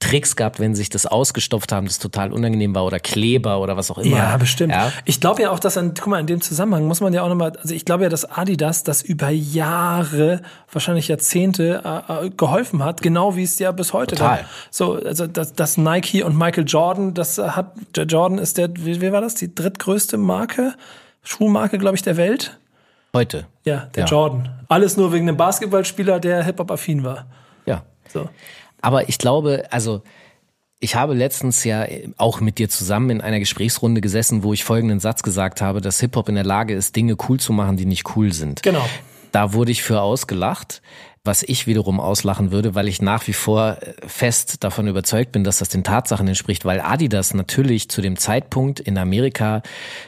Tricks gehabt, wenn sich das ausgestopft haben, das total unangenehm war oder Kleber oder was auch immer.
Ja, bestimmt.
Ja.
Ich glaube ja auch, dass an, guck mal, in dem Zusammenhang muss man ja auch nochmal, also ich glaube ja, dass Adidas das über Jahre, wahrscheinlich Jahrzehnte äh, äh, geholfen hat, genau wie es ja bis heute
Total.
dann- So, also das, das Nike und Michael Jordan, das hat, der Jordan ist der, wie, wie war das, die drittgrößte Marke, Schuhmarke, glaube ich, der Welt?
Heute.
Ja, der
Ja.
Jordan. Alles nur wegen einem Basketballspieler, der Hip-Hop-affin war.
Ja.
So.
Aber ich glaube, also ich habe letztens ja auch mit dir zusammen in einer Gesprächsrunde gesessen, wo ich folgenden Satz gesagt habe, dass Hip-Hop in der Lage ist, Dinge cool zu machen, die nicht cool sind.
Genau.
Da wurde ich für ausgelacht, was ich wiederum auslachen würde, weil ich nach wie vor äh, fest davon überzeugt bin, dass das den Tatsachen entspricht, weil Adidas natürlich zu dem Zeitpunkt in Amerika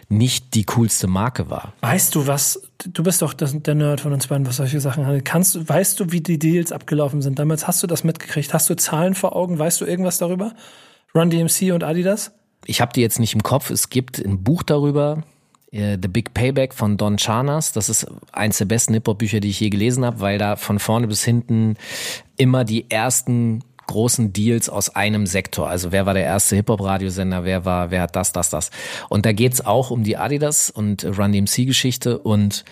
nicht die coolste Marke war.
Weißt du was? Du bist doch der Nerd von uns beiden, was solche Sachen handelt. Kannst du, weißt du, wie die Deals abgelaufen sind? Damals hast du das mitgekriegt. Hast du Zahlen vor Augen? Weißt du irgendwas darüber? Run DMC und Adidas?
Ich habe die jetzt nicht im Kopf. Es gibt ein Buch darüber, The Big Payback von Don Charnas. Das ist eins der besten Hip-Hop-Bücher, die ich je gelesen habe, weil da von vorne bis hinten immer die ersten großen Deals aus einem Sektor. Also wer war der erste Hip-Hop-Radiosender, wer war, wer hat das, das, das. Und da geht's auch um die Adidas und Run DMC-Geschichte und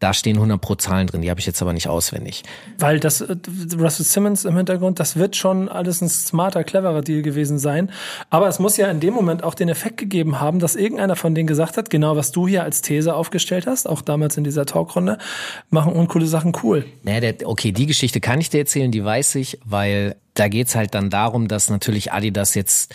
da stehen 100 pro Zahlen drin, die habe ich jetzt aber nicht auswendig.
Weil das äh, Russell Simmons im Hintergrund, das wird schon alles ein smarter, cleverer Deal gewesen sein. Aber es muss ja in dem Moment auch den Effekt gegeben haben, dass irgendeiner von denen gesagt hat, genau was du hier als These aufgestellt hast, auch damals in dieser Talkrunde, machen uncoole Sachen cool.
Naja, der, okay, die Geschichte kann ich dir erzählen, die weiß ich, weil da geht's halt dann darum, dass natürlich Adidas jetzt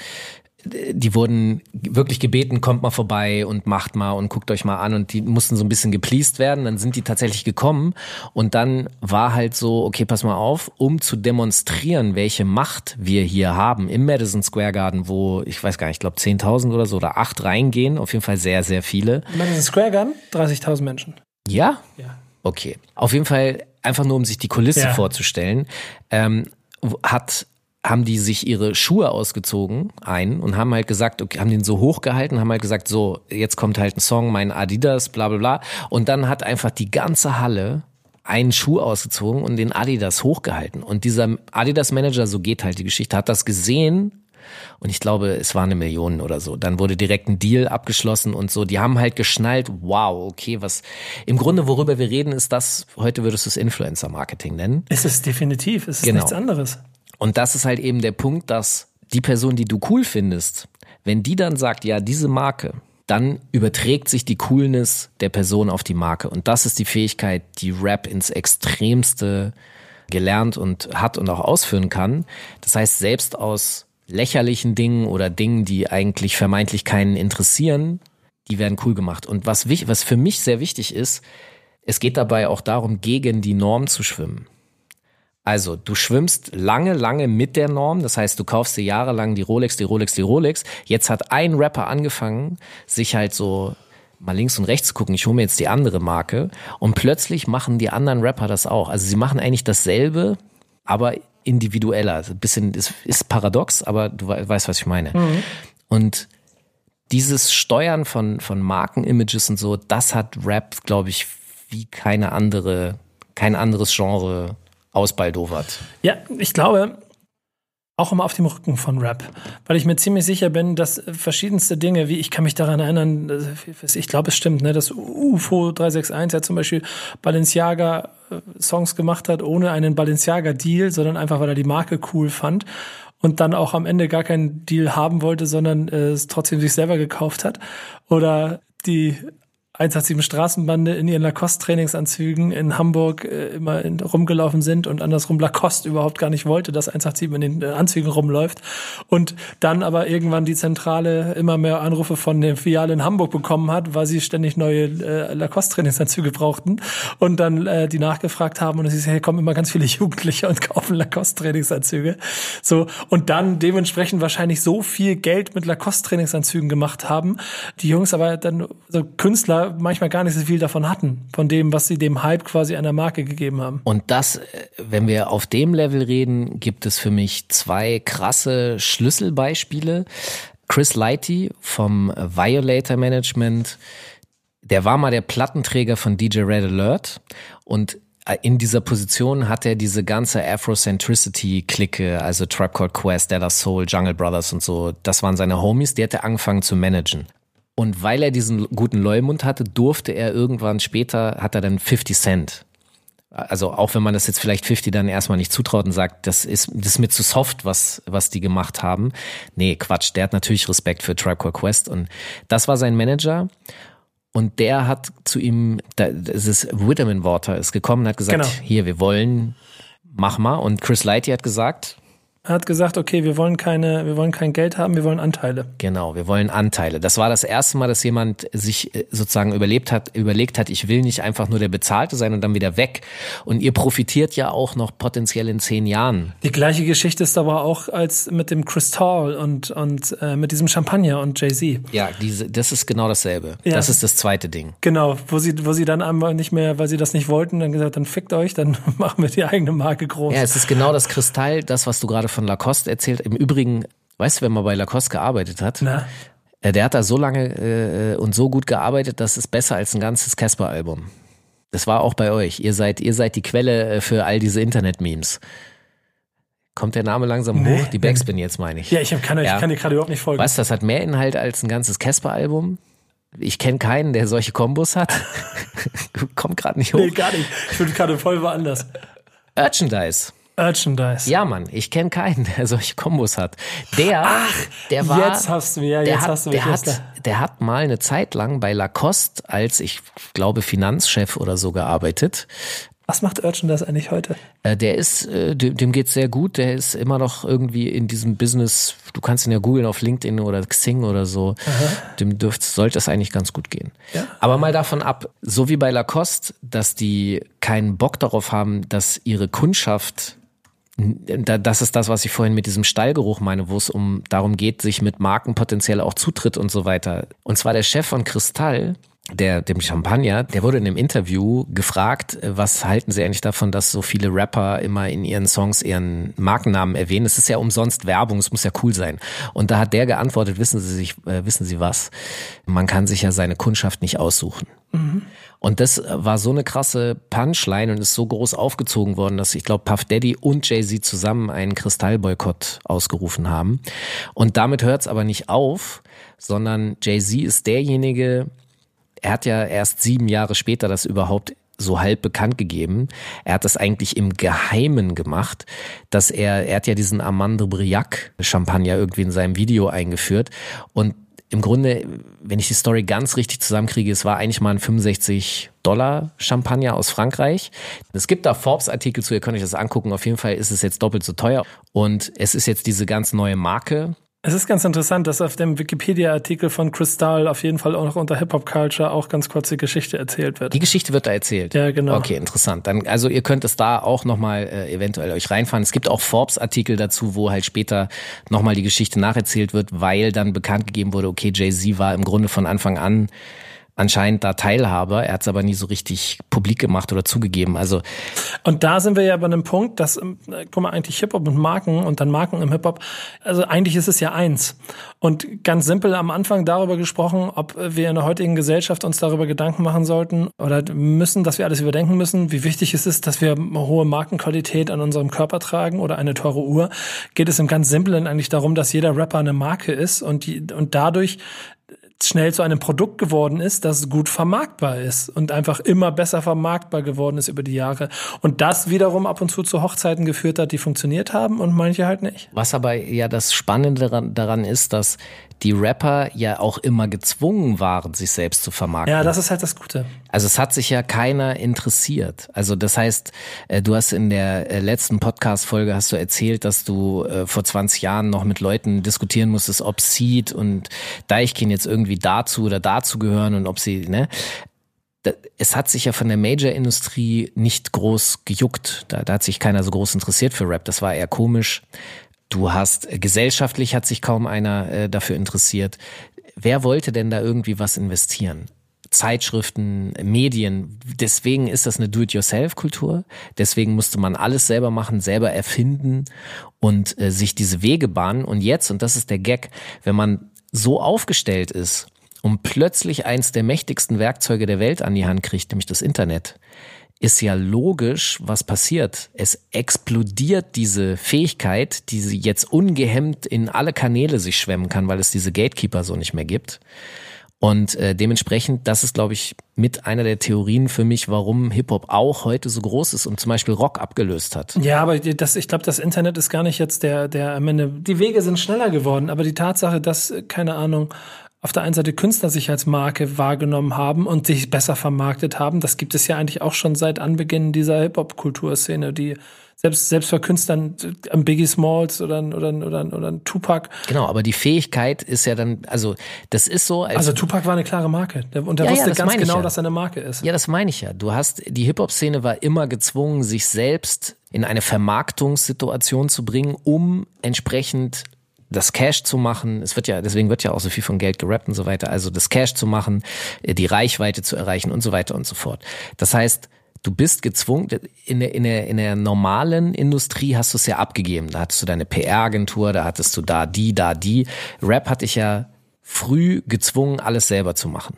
die wurden wirklich gebeten, kommt mal vorbei und macht mal und guckt euch mal an und die mussten so ein bisschen gepleased werden, dann sind die tatsächlich gekommen und dann war halt so, okay, pass mal auf, um zu demonstrieren, welche Macht wir hier haben im Madison Square Garden, wo ich weiß gar nicht, ich glaube 10.000 oder so oder acht reingehen, auf jeden Fall sehr, sehr viele.
Madison Square Garden, 30.000 Menschen.
Ja?
Ja.
Okay. Auf jeden Fall einfach nur, um sich die Kulisse
Ja.
vorzustellen, ähm, hat haben die sich ihre Schuhe ausgezogen ein und haben halt gesagt, okay, haben den so hochgehalten, haben halt gesagt, so, jetzt kommt halt ein Song, mein Adidas, bla bla bla. Und dann hat einfach die ganze Halle einen Schuh ausgezogen und den Adidas hochgehalten. Und dieser Adidas-Manager, so geht halt die Geschichte, hat das gesehen und ich glaube, es waren eine Million oder so. Dann wurde direkt ein Deal abgeschlossen und so. Die haben halt geschnallt, wow, okay, was im Grunde, worüber wir reden, ist das, heute würdest du es Influencer-Marketing nennen.
Es ist definitiv, es ist
Genau.
nichts anderes.
Und das ist halt eben der Punkt, dass die Person, die du cool findest, wenn die dann sagt, ja, diese Marke, dann überträgt sich die Coolness der Person auf die Marke. Und das ist die Fähigkeit, die Rap ins Extremste gelernt und hat und auch ausführen kann. Das heißt, selbst aus lächerlichen Dingen oder Dingen, die eigentlich vermeintlich keinen interessieren, die werden cool gemacht. Und was, was für mich sehr wichtig ist, es geht dabei auch darum, gegen die Norm zu schwimmen. Also, du schwimmst lange, lange mit der Norm. Das heißt, du kaufst dir jahrelang die Rolex, die Rolex, die Rolex. Jetzt hat ein Rapper angefangen, sich halt so mal links und rechts zu gucken. Ich hole mir jetzt die andere Marke. Und plötzlich machen die anderen Rapper das auch. Also, sie machen eigentlich dasselbe, aber individueller. Also Ein bisschen, ist, ist paradox, aber du we- weißt, was ich meine. Und dieses Steuern von, von Markenimages und so, das hat Rap, glaube ich, wie keine andere, kein anderes Genre ausbaldowert.
Ja, ich glaube, auch immer auf dem Rücken von Rap, weil ich mir ziemlich sicher bin, dass verschiedenste Dinge, wie ich kann mich daran erinnern, ich glaube, es stimmt, ne, dass UFO 361 ja zum Beispiel Balenciaga äh, Songs gemacht hat, ohne einen Balenciaga-Deal, sondern einfach, weil er die Marke cool fand und dann auch am Ende gar keinen Deal haben wollte, sondern äh, es trotzdem sich selber gekauft hat. Oder die 187 Straßenbande in ihren Lacoste-Trainingsanzügen in Hamburg äh, immer in, rumgelaufen sind und andersrum Lacoste überhaupt gar nicht wollte, dass 187 in den äh, Anzügen rumläuft. Und dann aber irgendwann die Zentrale immer mehr Anrufe von der Filiale in Hamburg bekommen hat, weil sie ständig neue äh, Lacoste-Trainingsanzüge brauchten und dann äh, die nachgefragt haben und es ist, hier kommen immer ganz viele Jugendliche und kaufen Lacoste-Trainingsanzüge. So, und dann dementsprechend wahrscheinlich so viel Geld mit Lacoste-Trainingsanzügen gemacht haben, die Jungs aber dann so Künstler manchmal gar nicht so viel davon hatten, von dem, was sie dem Hype quasi einer Marke gegeben haben.
Und das, äh, wenn wir auf dem Level reden, gibt es für mich zwei krasse Schlüsselbeispiele. Chris Lighty vom Violator Management, der war mal der Plattenträger von DJ Red Alert und äh, in dieser Position hat er diese ganze Afrocentricity-Clique, also Trap Called Quest, Della Soul, Jungle Brothers und so, das waren seine Homies, die hat er angefangen zu managen. Und weil er diesen guten Leumund hatte, durfte er irgendwann später, hat er dann 50 Cent. Also auch wenn man das jetzt vielleicht 50 dann erstmal nicht zutraut und sagt, das ist, das ist mir zu soft, was, was die gemacht haben. Nee, Quatsch, der hat natürlich Respekt für Tribe Quest und das war sein Manager. Und der hat zu ihm, das ist Widerman Water ist gekommen und hat gesagt,
Genau.
hier, wir wollen, mach mal. Und Chris Lighty hat gesagt,
hat gesagt, okay, wir wollen keine, wir wollen kein Geld haben, wir wollen Anteile.
Genau, wir wollen Anteile. Das war das erste Mal, dass jemand sich äh, sozusagen überlebt hat, überlegt hat, ich will nicht einfach nur der Bezahlte sein und dann wieder weg. Und ihr profitiert ja auch noch potenziell in zehn Jahren.
Die gleiche Geschichte ist aber auch als mit dem Crystal und, und äh, mit diesem Champagner und Jay-Z.
Ja, diese, das ist genau dasselbe.
Ja.
Das ist das zweite Ding.
Genau, wo sie, wo sie dann einmal nicht mehr, weil sie das nicht wollten, dann gesagt, dann fickt euch, dann machen wir die eigene Marke groß.
Ja, es ist genau das Kristall, das, was du gerade von Lacoste erzählt. Im Übrigen, weißt du, wer mal bei Lacoste gearbeitet hat?
Na?
Äh, Der hat da so lange äh, und so gut gearbeitet, das ist besser als ein ganzes Casper-Album. Das war auch bei euch. Ihr seid, ihr seid die Quelle äh, für all diese Internet-Memes. Kommt der Name langsam
Nee.
hoch? Die Backspin jetzt meine ich.
Ja, ich kann,
Ja.
ich kann dir gerade überhaupt nicht folgen.
Weißt du, das hat mehr Inhalt als ein ganzes Casper-Album. Ich kenne keinen, der solche Kombos hat. Kommt gerade nicht hoch.
Nee, gar nicht. Ich bin gerade voll woanders.
Merchandise.
Merchandise.
Ja, Mann, ich kenne keinen, der solche Kombos hat. Der, der war,
jetzt hast du mir, jetzt
hat,
hast du mich
der hat, der hat mal eine Zeit lang bei Lacoste als, ich glaube, Finanzchef oder so gearbeitet.
Was macht Merchandise eigentlich heute?
Äh, Der ist, äh, dem, dem geht's sehr gut. Der ist immer noch irgendwie in diesem Business. Du kannst ihn ja googeln auf LinkedIn oder Xing oder so. Dem dürft, sollte es eigentlich ganz gut gehen.
Ja.
Aber mal davon ab, so wie bei Lacoste, dass die keinen Bock darauf haben, dass ihre Kundschaft das ist das, was ich vorhin mit diesem Stallgeruch meine, wo es um darum geht, sich mit Marken potenziell auch Zutritt und so weiter. Und zwar der Chef von Kristall, der dem Champagner, der wurde in einem Interview gefragt, äh, was halten Sie eigentlich davon, dass so viele Rapper immer in ihren Songs ihren Markennamen erwähnen? Es ist ja umsonst Werbung, es muss ja cool sein. Und da hat der geantwortet, wissen Sie sich, äh, wissen Sie was? Man kann sich ja seine Kundschaft nicht aussuchen. Und das war so eine krasse Punchline und ist so groß aufgezogen worden, dass ich glaube, Puff Daddy und Jay-Z zusammen einen Kristallboykott ausgerufen haben. Und damit hört es aber nicht auf, sondern Jay-Z ist derjenige, er hat ja erst sieben Jahre später das überhaupt so halb bekannt gegeben. Er hat das eigentlich im Geheimen gemacht, dass er, er hat ja diesen Amande Briac Champagner irgendwie in seinem Video eingeführt und im Grunde, wenn ich die Story ganz richtig zusammenkriege, es war eigentlich mal ein 65 Dollar Champagner aus Frankreich. Es gibt da Forbes-Artikel zu, ihr könnt euch das angucken. Auf jeden Fall ist es jetzt doppelt so teuer. Und es ist jetzt diese ganz neue Marke,
Es ist ganz interessant, dass auf dem Wikipedia-Artikel von Crystal auf jeden Fall auch noch unter Hip-Hop-Culture auch ganz kurz die Geschichte erzählt wird.
Die Geschichte wird da erzählt.
Ja, genau.
Okay, interessant. Dann, also ihr könnt es da auch nochmal äh, eventuell euch reinfahren. Es gibt auch Forbes-Artikel dazu, wo halt später nochmal die Geschichte nacherzählt wird, weil dann bekannt gegeben wurde, okay, Jay-Z war im Grunde von Anfang an anscheinend da Teilhaber. Er hat es aber nie so richtig publik gemacht oder zugegeben. Also
Und da sind wir ja bei einem Punkt, dass, ähm, guck mal, eigentlich Hip-Hop und Marken und dann Marken im Hip-Hop, also eigentlich ist es ja eins. Und ganz simpel am Anfang darüber gesprochen, ob wir in der heutigen Gesellschaft uns darüber Gedanken machen sollten oder müssen, dass wir alles überdenken müssen, wie wichtig es ist, dass wir hohe Markenqualität an unserem Körper tragen oder eine teure Uhr, geht es im ganz Simplen eigentlich darum, dass jeder Rapper eine Marke ist und, die, und dadurch schnell zu einem Produkt geworden ist, das gut vermarktbar ist und einfach immer besser vermarktbar geworden ist über die Jahre. Und das wiederum ab und zu zu Hochzeiten geführt hat, die funktioniert haben und manche halt nicht.
Was aber ja das Spannende daran, daran ist, dass die Rapper ja auch immer gezwungen waren, sich selbst zu vermarkten.
Ja, das ist halt das Gute.
Also es hat sich ja keiner interessiert. Also das heißt, äh, du hast in der äh, letzten Podcast-Folge hast du erzählt, dass du äh, vor 20 Jahren noch mit Leuten diskutieren musstest, ob Seed und Deichkind jetzt irgendwie dazu oder dazu gehören und ob sie, ne? es hat sich ja von der Major-Industrie nicht groß gejuckt. Da, da hat sich keiner so groß interessiert für Rap. Das war eher komisch. Du hast gesellschaftlich hat sich kaum einer äh, dafür interessiert. Wer wollte denn da irgendwie was investieren? Zeitschriften, Medien. Deswegen ist das eine Do-it-yourself-Kultur. Deswegen musste man alles selber machen, selber erfinden und äh, sich diese Wege bahnen. Und jetzt, und das ist der Gag, wenn man so aufgestellt ist und plötzlich eins der mächtigsten Werkzeuge der Welt an die Hand kriegt, nämlich das Internet, ist ja logisch, was passiert. Es explodiert diese Fähigkeit, die sie jetzt ungehemmt in alle Kanäle sich schwemmen kann, weil es diese Gatekeeper so nicht mehr gibt. Und äh, dementsprechend, das ist, glaube ich, mit einer der Theorien für mich, warum Hip-Hop auch heute so groß ist und zum Beispiel Rock abgelöst hat.
Ja, aber das, ich glaube, das Internet ist gar nicht jetzt der, der am Ende. Die Wege sind schneller geworden, aber die Tatsache, dass, keine Ahnung, auf der einen Seite Künstler sich als Marke wahrgenommen haben und sich besser vermarktet haben. Das gibt es ja eigentlich auch schon seit Anbeginn dieser Hip-Hop-Kulturszene, die selbst, selbst für Künstlern am Biggie Smalls oder, oder, oder, oder ein Tupac.
Genau, aber die Fähigkeit ist ja dann, also das ist so.
Als also Tupac war eine klare Marke und der
ja,
wusste
ja,
ganz genau,
ja.
dass er eine Marke ist.
Ja, das meine ich ja. Du hast, die Hip-Hop-Szene war immer gezwungen, sich selbst in eine Vermarktungssituation zu bringen, um entsprechend das Cash zu machen, es wird ja, deswegen wird ja auch so viel von Geld gerappt und so weiter, also das Cash zu machen, äh, die Reichweite zu erreichen und so weiter und so fort. Das heißt, du bist gezwungen, in der, in der, in der normalen Industrie hast du es ja abgegeben. Da hattest du deine PR-Agentur, da hattest du da die, da die. Rap hatte ich ja früh gezwungen, alles selber zu machen.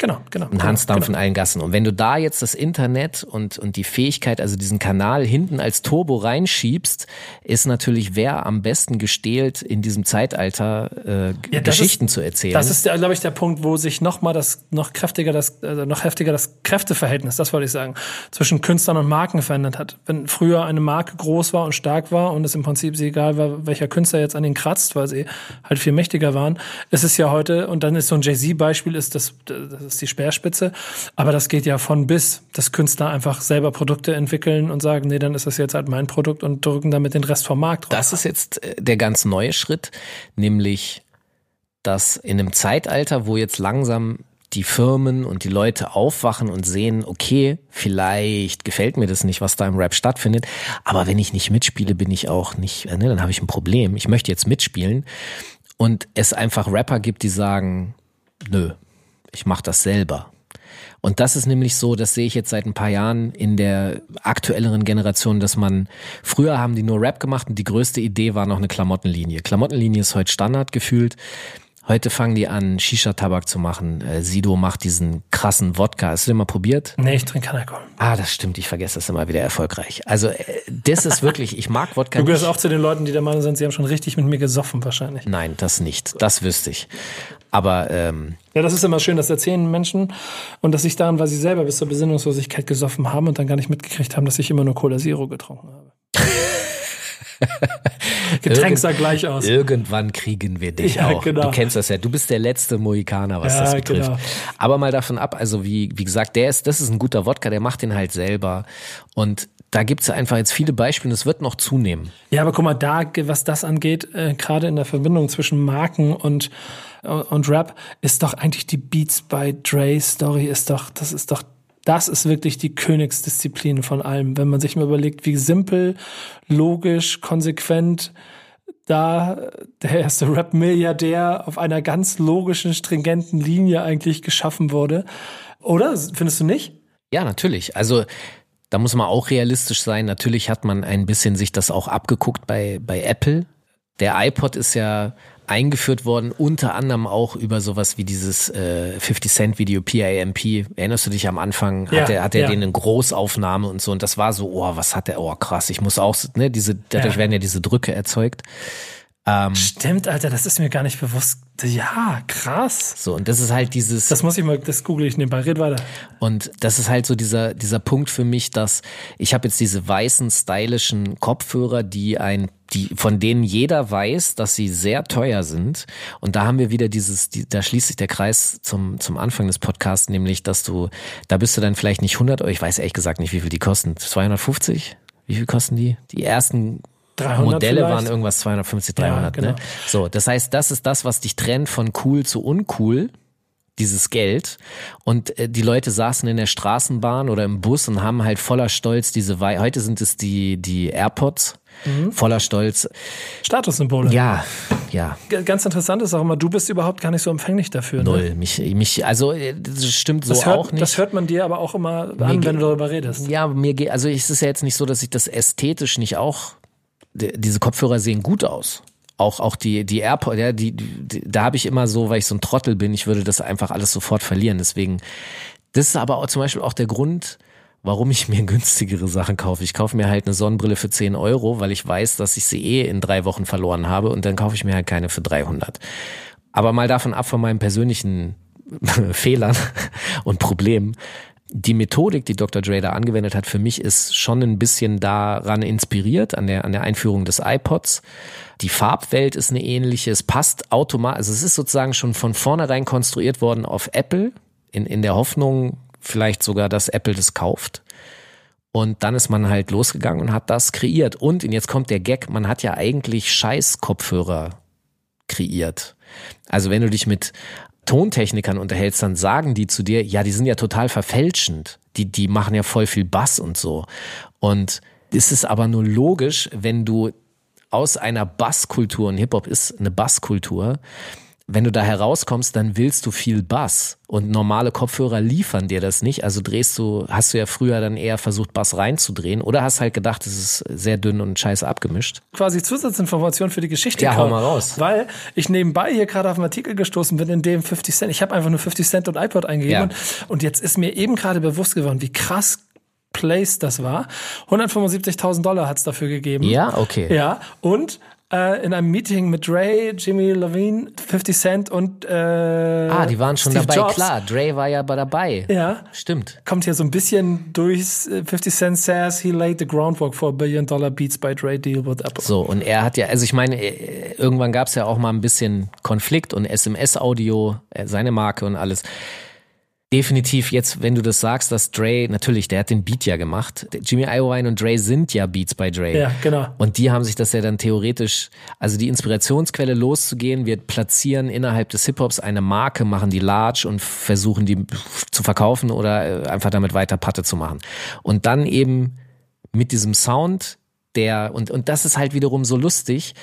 Genau, genau.
Ein Hansdampf
genau.
in allen Gassen. Und wenn du da jetzt das Internet und, und die Fähigkeit, also diesen Kanal hinten als Turbo reinschiebst, ist natürlich wer am besten gestählt, in diesem Zeitalter äh,
Ja,
Geschichten
ist-
zu erzählen.
Das ist, glaube ich, der Punkt, wo sich noch mal das, noch kräftiger das, also noch heftiger das Kräfteverhältnis, das wollte ich sagen, zwischen Künstlern und Marken verändert hat. Wenn früher eine Marke groß war und stark war und es im Prinzip sie egal war, welcher Künstler jetzt an den kratzt, weil sie halt viel mächtiger waren, ist es ja heute, und dann ist so ein Jay-Z-Beispiel, ist das, das ist die Speerspitze, aber das geht ja von bis, dass Künstler einfach selber Produkte entwickeln und sagen, nee, dann ist das jetzt halt mein Produkt und drücken damit den Rest vom Markt raus.
Das ist jetzt äh, der ganz neue Schritt, nämlich, dass in einem Zeitalter, wo jetzt langsam die Firmen und die Leute aufwachen und sehen, okay, vielleicht gefällt mir das nicht, was da im Rap stattfindet, aber wenn ich nicht mitspiele, bin ich auch nicht, äh, ne, dann habe ich ein Problem. Ich möchte jetzt mitspielen und es einfach Rapper gibt, die sagen, nö, ich mache das selber. Und das ist nämlich so, das sehe ich jetzt seit ein paar Jahren in der aktuelleren Generation, dass man, früher haben die nur Rap gemacht und die größte Idee war noch eine Klamottenlinie. Klamottenlinie ist heute Standard gefühlt. Heute fangen die an, Shisha-Tabak zu machen. Äh, Sido macht diesen krassen Wodka. Hast du den mal probiert?
nee, ich trinke keinen Alkohol.
Ah, das stimmt, ich vergesse das immer wieder erfolgreich. Also, äh, das ist wirklich, ich mag Wodka
Du gehörst
nicht.
auch zu den Leuten, die der Meinung sind, sie haben schon richtig mit mir gesoffen wahrscheinlich.
Nein, das nicht. Das wüsste ich. Aber ähm,
Ja, das ist immer schön, das erzählen Menschen und dass ich daran, weil sie selber bis zur Besinnungslosigkeit gesoffen haben und dann gar nicht mitgekriegt haben, dass ich immer nur Cola Zero getrunken habe. Getränk sah gleich aus.
Irgendwann kriegen wir dich
Ja,
auch.
genau.
Du kennst das ja. Du bist der letzte Mohikaner, was
Ja,
das betrifft.
genau.
Aber mal davon ab, also wie, wie gesagt, der ist, das ist ein guter Wodka, der macht den halt selber. Und da gibt's ja einfach jetzt viele Beispiele und es wird noch zunehmen.
Ja, aber guck mal, da, was das angeht, äh, gerade in der Verbindung zwischen Marken und, und Rap, ist doch eigentlich die Beats by Dre Story ist doch, das ist doch, das ist wirklich die Königsdisziplin von allem. Wenn man sich mal überlegt, wie simpel, logisch, konsequent da der erste Rap-Milliardär auf einer ganz logischen, stringenten Linie eigentlich geschaffen wurde. Oder? Findest du nicht?
Ja, natürlich. Also da muss man auch realistisch sein. Natürlich hat man ein bisschen sich das auch abgeguckt bei, bei Apple. Der iPod ist ja eingeführt worden, unter anderem auch über sowas wie dieses äh, 50 Cent Video PAMP. Erinnerst du dich am Anfang?
Ja,
hat er hat er
ja.
den in Großaufnahme und so und das war so, oh, was hat der? Oh, krass, ich muss auch, ne, diese dadurch
Ja.
werden ja diese Drücke erzeugt. Ähm,
Stimmt, Alter, das ist mir gar nicht bewusst. Ja, krass.
so, und das ist halt dieses.
Das muss ich mal, das google ich nebenbei. Red weiter.
Und das ist halt so dieser, dieser Punkt für mich, dass ich habe jetzt diese weißen, stylischen Kopfhörer, die ein, die, von denen jeder weiß, dass sie sehr teuer sind. Und da haben wir wieder dieses, die, da schließt sich der Kreis zum, zum Anfang des Podcasts, nämlich, dass du, da bist du dann vielleicht nicht 100 Euro, ich weiß ehrlich gesagt nicht, wie viel die kosten. 250? Wie viel kosten die? Die ersten
300
Modelle
vielleicht?
waren irgendwas 250, 300.
genau.
ne? So, das heißt, das ist das, was dich trennt von cool zu uncool. Dieses Geld. Und äh, die Leute saßen in der Straßenbahn oder im Bus und haben halt voller Stolz diese, Wei heute sind es die, die AirPods,
Mhm.
voller Stolz.
Statussymbole.
Ja, ja,
G- Ganz interessant ist auch immer, du bist überhaupt gar nicht so empfänglich dafür. Ne?
null. Mich, mich, also, äh, das stimmt so
Das hört,
auch nicht.
das hört man dir aber auch immer an, wenn du darüber redest.
Ja, mir geht, also es ist ja jetzt nicht so, dass ich das ästhetisch nicht auch, diese Kopfhörer sehen gut aus. Auch, auch die, die AirPods, ja, die, die, da habe ich immer so, weil ich so ein Trottel bin, ich würde das einfach alles sofort verlieren. Deswegen, das ist aber auch zum Beispiel auch der Grund, warum ich mir günstigere Sachen kaufe. Ich kaufe mir halt eine Sonnenbrille für 10 Euro, weil ich weiß, dass ich sie eh in drei Wochen verloren habe und dann kaufe ich mir halt keine für 300. Aber mal davon ab von meinen persönlichen Fehlern und Problemen. Die Methodik, die Dr. Dre da angewendet hat, für mich ist schon ein bisschen daran inspiriert, an der, an der Einführung des iPods. Die Farbwelt ist eine ähnliche, es passt automatisch, also es ist sozusagen schon von vornherein konstruiert worden auf Apple, in, in der Hoffnung vielleicht sogar, dass Apple das kauft. Und dann ist man halt losgegangen und hat das kreiert. Und, und jetzt kommt der Gag, man hat ja eigentlich Scheiß-Kopfhörer kreiert. Also wenn du dich mit Tontechnikern unterhältst, dann sagen die zu dir, ja, die sind ja total verfälschend. Die, die machen ja voll viel Bass und so. Und es ist aber nur logisch, wenn du aus einer Basskultur, und Hip-Hop ist eine Basskultur, wenn du da herauskommst, dann willst du viel Bass. Und normale Kopfhörer liefern dir das nicht. Also drehst du, hast du ja früher dann eher versucht, Bass reinzudrehen. Oder hast halt gedacht, es ist sehr dünn und scheiße abgemischt.
Quasi Zusatzinformation für die Geschichte.
Ja, hau mal raus.
Weil ich nebenbei hier gerade auf einen Artikel gestoßen bin, in dem 50 Cent, ich habe einfach nur 50 Cent und iPod eingegeben.
Ja.
Und, jetzt ist mir eben gerade bewusst geworden, wie krass placed das war. 175.000 Dollar hat's dafür gegeben.
Ja, okay.
Ja, und äh, in einem Meeting mit Dre, Jimmy Levine, 50 Cent und äh,
Ah, die waren schon
Steve
dabei,
Jobs.
klar. Dre war ja dabei.
Ja.
Stimmt.
Kommt hier so ein bisschen durchs äh, 50 Cent says he laid the groundwork for a billion dollar beats by Dre deal with Apple.
So, und er hat ja, also ich meine, äh, irgendwann gab es ja auch mal ein bisschen Konflikt und SMS-Audio, äh, seine Marke und alles. Definitiv jetzt, wenn du das sagst, dass Dre, natürlich, der hat den Beat ja gemacht. Jimmy Iovine und Dre sind ja Beats bei Dre.
Ja, genau.
Und die haben sich das ja dann theoretisch, also die Inspirationsquelle loszugehen, wir platzieren innerhalb des Hip-Hops eine Marke, machen die large und versuchen die zu verkaufen oder äh, einfach damit weiter Patte zu machen. Und dann eben mit diesem Sound, der, und, und das ist halt wiederum so lustig,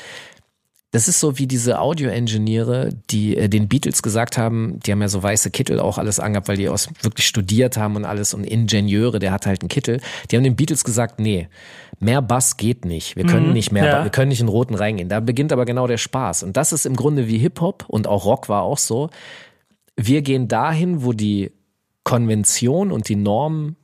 das ist so wie diese Audio-Engineere, die äh, den Beatles gesagt haben, die haben ja so weiße Kittel auch alles angehabt, weil die aus wirklich studiert haben und alles und Ingenieure, der hat halt einen Kittel. Die haben den Beatles gesagt, nee, mehr Bass geht nicht. Wir können nicht mehr,
ja.
wir können nicht in roten reingehen. Da beginnt aber genau der Spaß. Und das ist im Grunde wie Hip-Hop und auch Rock war auch so. Wir gehen dahin, wo die Konvention und die Norm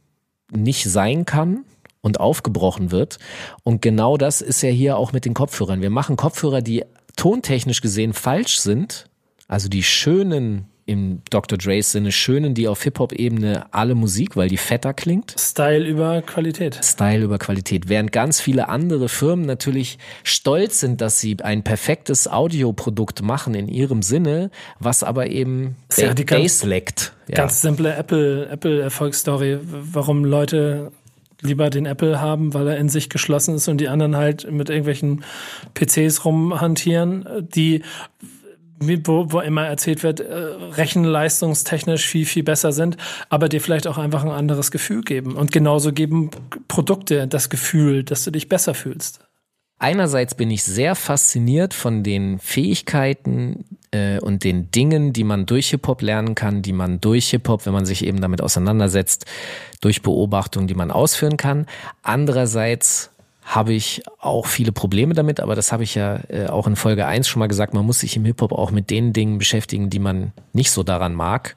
nicht sein kann und aufgebrochen wird. Und genau das ist ja hier auch mit den Kopfhörern. Wir machen Kopfhörer, die tontechnisch gesehen falsch sind, also die schönen im Dr. Dre's Sinne schönen, die auf Hip-Hop-Ebene alle Musik, weil die fetter klingt.
Style über Qualität.
Style über Qualität. Während ganz viele andere Firmen natürlich stolz sind, dass sie ein perfektes Audioprodukt machen in ihrem Sinne, was aber eben
ja
Bass leckt. Ja.
Ganz simple Apple, Apple Erfolgsstory, warum Leute lieber den Apple haben, weil er in sich geschlossen ist und die anderen halt mit irgendwelchen PCs rumhantieren, die wo, wo immer erzählt wird, äh, rechenleistungstechnisch viel, viel besser sind, aber dir vielleicht auch einfach ein anderes Gefühl geben. Und genauso geben Produkte das Gefühl, dass du dich besser fühlst.
Einerseits bin ich sehr fasziniert von den Fähigkeiten äh, und den Dingen, die man durch Hip-Hop lernen kann, die man durch Hip-Hop, wenn man sich eben damit auseinandersetzt, durch Beobachtung, die man ausführen kann. Andererseits habe ich auch viele Probleme damit, aber das habe ich ja äh, auch in Folge 1 schon mal gesagt, man muss sich im Hip-Hop auch mit den Dingen beschäftigen, die man nicht so daran mag.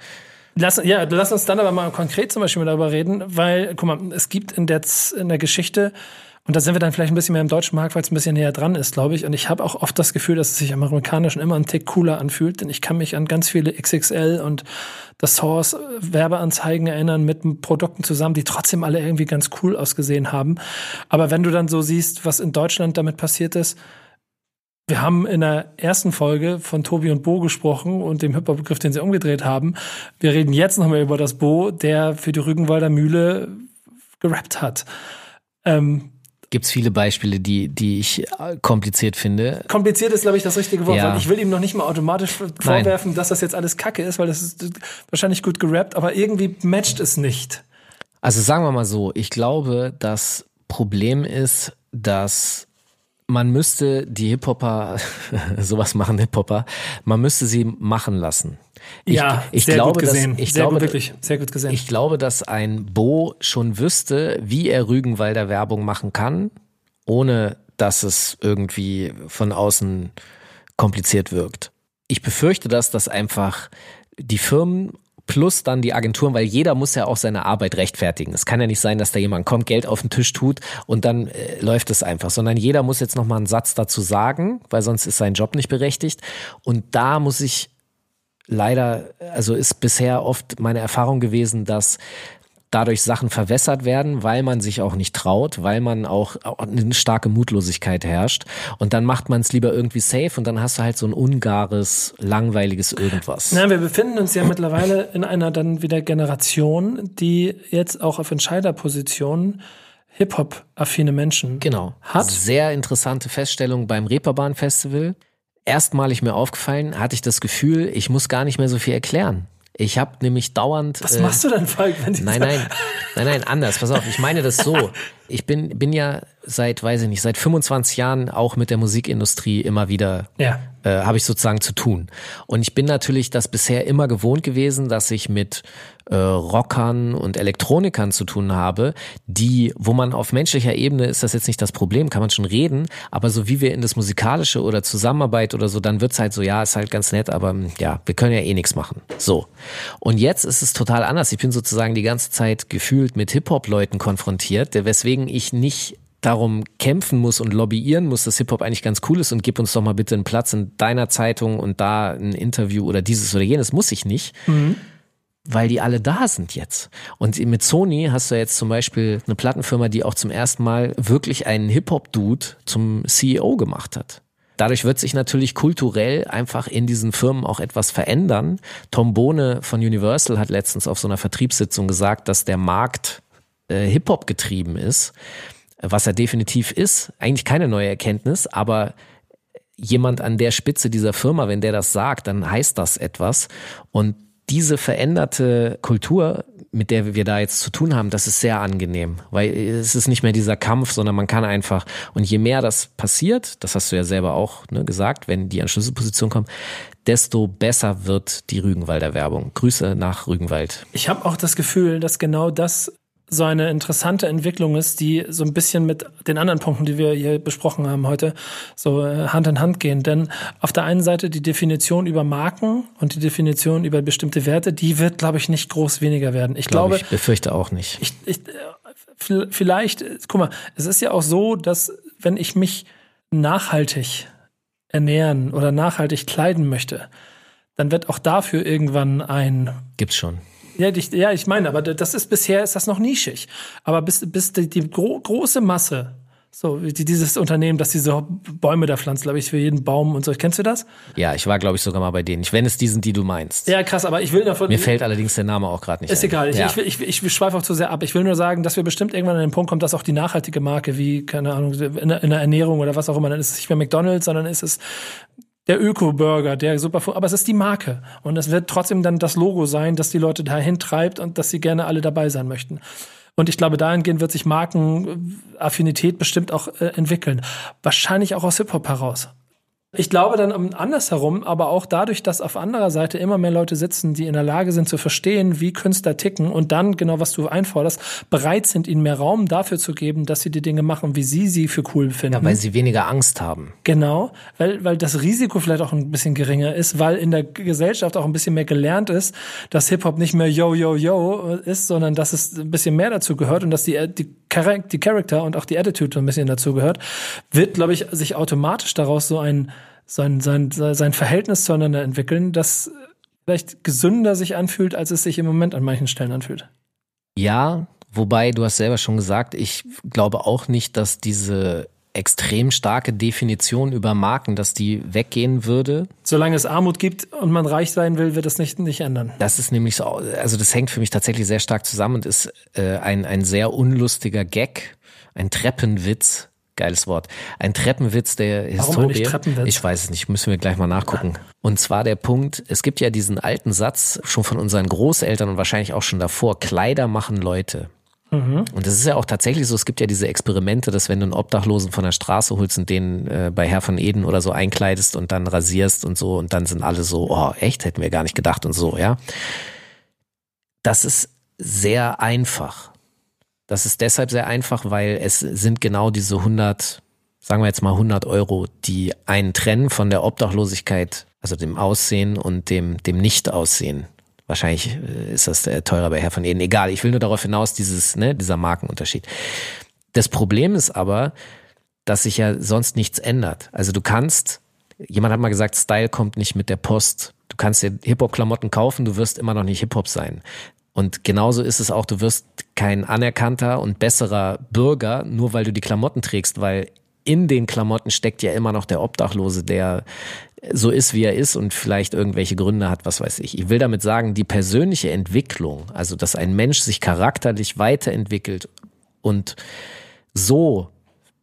Lass, ja, lass uns dann aber mal konkret zum Beispiel darüber reden, weil, guck mal, es gibt in der, in der Geschichte Und da sind wir dann vielleicht ein bisschen mehr im deutschen Markt, weil es ein bisschen näher dran ist, glaube ich. Und ich habe auch oft das Gefühl, dass es sich am amerikanischen immer einen Tick cooler anfühlt, denn ich kann mich an ganz viele XXL und das Source Werbeanzeigen erinnern mit Produkten zusammen, die trotzdem alle irgendwie ganz cool ausgesehen haben. Aber wenn du dann so siehst, was in Deutschland damit passiert ist, wir haben in der ersten Folge von Tobi und Bo gesprochen und dem Hip-Hop-Begriff, den sie umgedreht haben. Wir reden jetzt nochmal über das Bo, der für die Rügenwalder Mühle gerappt hat. Ähm,
Gibt es viele Beispiele, die, die ich äh, kompliziert finde.
Kompliziert ist, glaube ich, das richtige Wort. Ja. Ich will ihm noch nicht mal automatisch vorwerfen, Nein. dass das jetzt alles Kacke ist, weil das ist wahrscheinlich gut gerappt, aber irgendwie matcht es nicht.
Also sagen wir mal so, ich glaube, das Problem ist, dass man müsste die Hip-Hopper, sowas machen Hip-Hopper, man müsste sie machen lassen.
Ich, ja, ich sehr glaube, gut gesehen. Dass,
ich
sehr
glaube,
gut, wirklich, sehr gut gesehen.
Ich glaube, dass ein Bo schon wüsste, wie er Rügenwalder Werbung machen kann, ohne dass es irgendwie von außen kompliziert wirkt. Ich befürchte, dass das einfach die Firmen plus dann die Agenturen, weil jeder muss ja auch seine Arbeit rechtfertigen. Es kann ja nicht sein, dass da jemand kommt, Geld auf den Tisch tut und dann äh, läuft es einfach, sondern jeder muss jetzt nochmal einen Satz dazu sagen, weil sonst ist sein Job nicht berechtigt. Und da muss ich leider, also ist bisher oft meine Erfahrung gewesen, dass dadurch Sachen verwässert werden, weil man sich auch nicht traut, weil man auch eine starke Mutlosigkeit herrscht. Und dann macht man es lieber irgendwie safe und dann hast du halt so ein ungares, langweiliges irgendwas.
Na, wir befinden uns ja mittlerweile in einer dann wieder Generation, die jetzt auch auf Entscheiderpositionen Hip-Hop-affine Menschen
genau.
hat.
Sehr interessante Feststellung beim Reeperbahn Festival. Erstmalig mir aufgefallen, hatte ich das Gefühl, ich muss gar nicht mehr so viel erklären. Ich habe nämlich dauernd.
Was äh, machst du denn, Falk? Wenn
nein, nein, nein, nein, anders. Pass auf, ich meine das so. Ich bin, bin ja seit, weiß ich nicht, seit 25 Jahren auch mit der Musikindustrie immer wieder,
ja.
äh, habe ich sozusagen zu tun. Und ich bin natürlich das bisher immer gewohnt gewesen, dass ich mit äh, Rockern und Elektronikern zu tun habe, die, wo man auf menschlicher Ebene ist das jetzt nicht das Problem, kann man schon reden, aber so wie wir in das Musikalische oder Zusammenarbeit oder so, dann wird's halt so, ja, ist halt ganz nett, aber hm, ja, wir können ja eh nichts machen. So. Und jetzt ist es total anders. Ich bin sozusagen die ganze Zeit gefühlt mit Hip-Hop-Leuten konfrontiert, weswegen ich nicht darum kämpfen muss und lobbyieren muss, dass Hip-Hop eigentlich ganz cool ist und gib uns doch mal bitte einen Platz in deiner Zeitung und da ein Interview oder dieses oder jenes, muss ich nicht. Mhm weil die alle da sind jetzt. Und mit Sony hast du jetzt zum Beispiel eine Plattenfirma, die auch zum ersten Mal wirklich einen Hip-Hop-Dude zum CEO gemacht hat. Dadurch wird sich natürlich kulturell einfach in diesen Firmen auch etwas verändern. Tom Bohne von Universal hat letztens auf so einer Vertriebssitzung gesagt, dass der Markt äh, Hip-Hop getrieben ist, was er definitiv ist. Eigentlich keine neue Erkenntnis, aber jemand an der Spitze dieser Firma, wenn der das sagt, dann heißt das etwas. Und diese veränderte Kultur, mit der wir da jetzt zu tun haben, das ist sehr angenehm, weil es ist nicht mehr dieser Kampf, sondern man kann einfach, und je mehr das passiert, das hast du ja selber auch ne, gesagt, wenn die an Schlüsselposition kommen, desto besser wird die Rügenwalder Werbung. Grüße nach Rügenwald.
Ich habe auch das Gefühl, dass genau das so eine interessante Entwicklung ist, die so ein bisschen mit den anderen Punkten, die wir hier besprochen haben heute, so äh, Hand in Hand gehen. Denn auf der einen Seite die Definition über Marken und die Definition über bestimmte Werte, die wird, glaube ich, nicht groß weniger werden. Ich glaube, glaube
ich befürchte auch nicht.
Ich, ich, vielleicht, guck mal, es ist ja auch so, dass wenn ich mich nachhaltig ernähren oder nachhaltig kleiden möchte, dann wird auch dafür irgendwann ein
gibt's schon
ja, ich, ja, ich meine, aber das ist bisher ist das noch nischig. Aber bis, bis die, die gro große Masse, so wie dieses Unternehmen, das diese Bäume da pflanzt, glaube ich, für jeden Baum und so. Kennst du das?
Ja, ich war, glaube ich, sogar mal bei denen. Wenn es die sind, die du meinst.
Ja, krass, aber ich will davon.
Mir fällt allerdings der Name auch gerade nicht.
Ist ein. egal. Ich, ja. ich, ich, ich, ich schweife auch zu sehr ab. Ich will nur sagen, dass wir bestimmt irgendwann an den Punkt kommen, dass auch die nachhaltige Marke, wie, keine Ahnung, in der, in der Ernährung oder was auch immer, dann ist es nicht mehr McDonalds, sondern ist es der Öko-Burger, der super, aber es ist die Marke. Und es wird trotzdem dann das Logo sein, das die Leute dahin treibt und dass sie gerne alle dabei sein möchten. Und ich glaube, dahingehend wird sich Markenaffinität bestimmt auch äh, entwickeln. Wahrscheinlich auch aus Hip-Hop heraus. Ich glaube dann andersherum, aber auch dadurch, dass auf anderer Seite immer mehr Leute sitzen, die in der Lage sind zu verstehen, wie Künstler ticken und dann, genau was du einforderst, bereit sind, ihnen mehr Raum dafür zu geben, dass sie die Dinge machen, wie sie sie für cool finden. Ja,
weil sie weniger Angst haben.
Genau, weil, weil das Risiko vielleicht auch ein bisschen geringer ist, weil in der Gesellschaft auch ein bisschen mehr gelernt ist, dass Hip-Hop nicht mehr yo, yo, yo ist, sondern dass es ein bisschen mehr dazu gehört und dass die, die Char die Charakter und auch die Attitude so ein bisschen dazu gehört, wird, glaube ich, sich automatisch daraus so ein, sein, sein, sein Verhältnis zueinander entwickeln, das vielleicht gesünder sich anfühlt, als es sich im Moment an manchen Stellen anfühlt.
Ja, wobei du hast selber schon gesagt, ich glaube auch nicht, dass diese extrem starke Definition über Marken, dass die weggehen würde.
Solange es Armut gibt und man reich sein will, wird das nicht, nicht ändern.
Das ist nämlich so, also das hängt für mich tatsächlich sehr stark zusammen und ist äh, ein, ein sehr unlustiger Gag, ein Treppenwitz. Geiles Wort. Ein Treppenwitz der
Warum
Historie.
Treppenwitz?
Ich weiß es nicht, müssen wir gleich mal nachgucken. Und zwar der Punkt, es gibt ja diesen alten Satz, schon von unseren Großeltern und wahrscheinlich auch schon davor, Kleider machen Leute. Und das ist ja auch tatsächlich so, es gibt ja diese Experimente, dass wenn du einen Obdachlosen von der Straße holst und den äh, bei Herr von Eden oder so einkleidest und dann rasierst und so und dann sind alle so, oh echt, hätten wir gar nicht gedacht und so, ja. Das ist sehr einfach. Das ist deshalb sehr einfach, weil es sind genau diese 100, sagen wir jetzt mal 100 Euro, die einen trennen von der Obdachlosigkeit, also dem Aussehen und dem, dem Nicht-Aussehen. Wahrscheinlich äh, ist das äh, teurer bei Herr von Eden. Egal, ich will nur darauf hinaus, dieses, ne, dieser Markenunterschied. Das Problem ist aber, dass sich ja sonst nichts ändert. Also du kannst, jemand hat mal gesagt, Style kommt nicht mit der Post. Du kannst dir Hip-Hop-Klamotten kaufen, du wirst immer noch nicht Hip-Hop sein. Und genauso ist es auch, du wirst kein anerkannter und besserer Bürger, nur weil du die Klamotten trägst, weil in den Klamotten steckt ja immer noch der Obdachlose, der so ist, wie er ist und vielleicht irgendwelche Gründe hat, was weiß ich. Ich will damit sagen, die persönliche Entwicklung, also dass ein Mensch sich charakterlich weiterentwickelt und so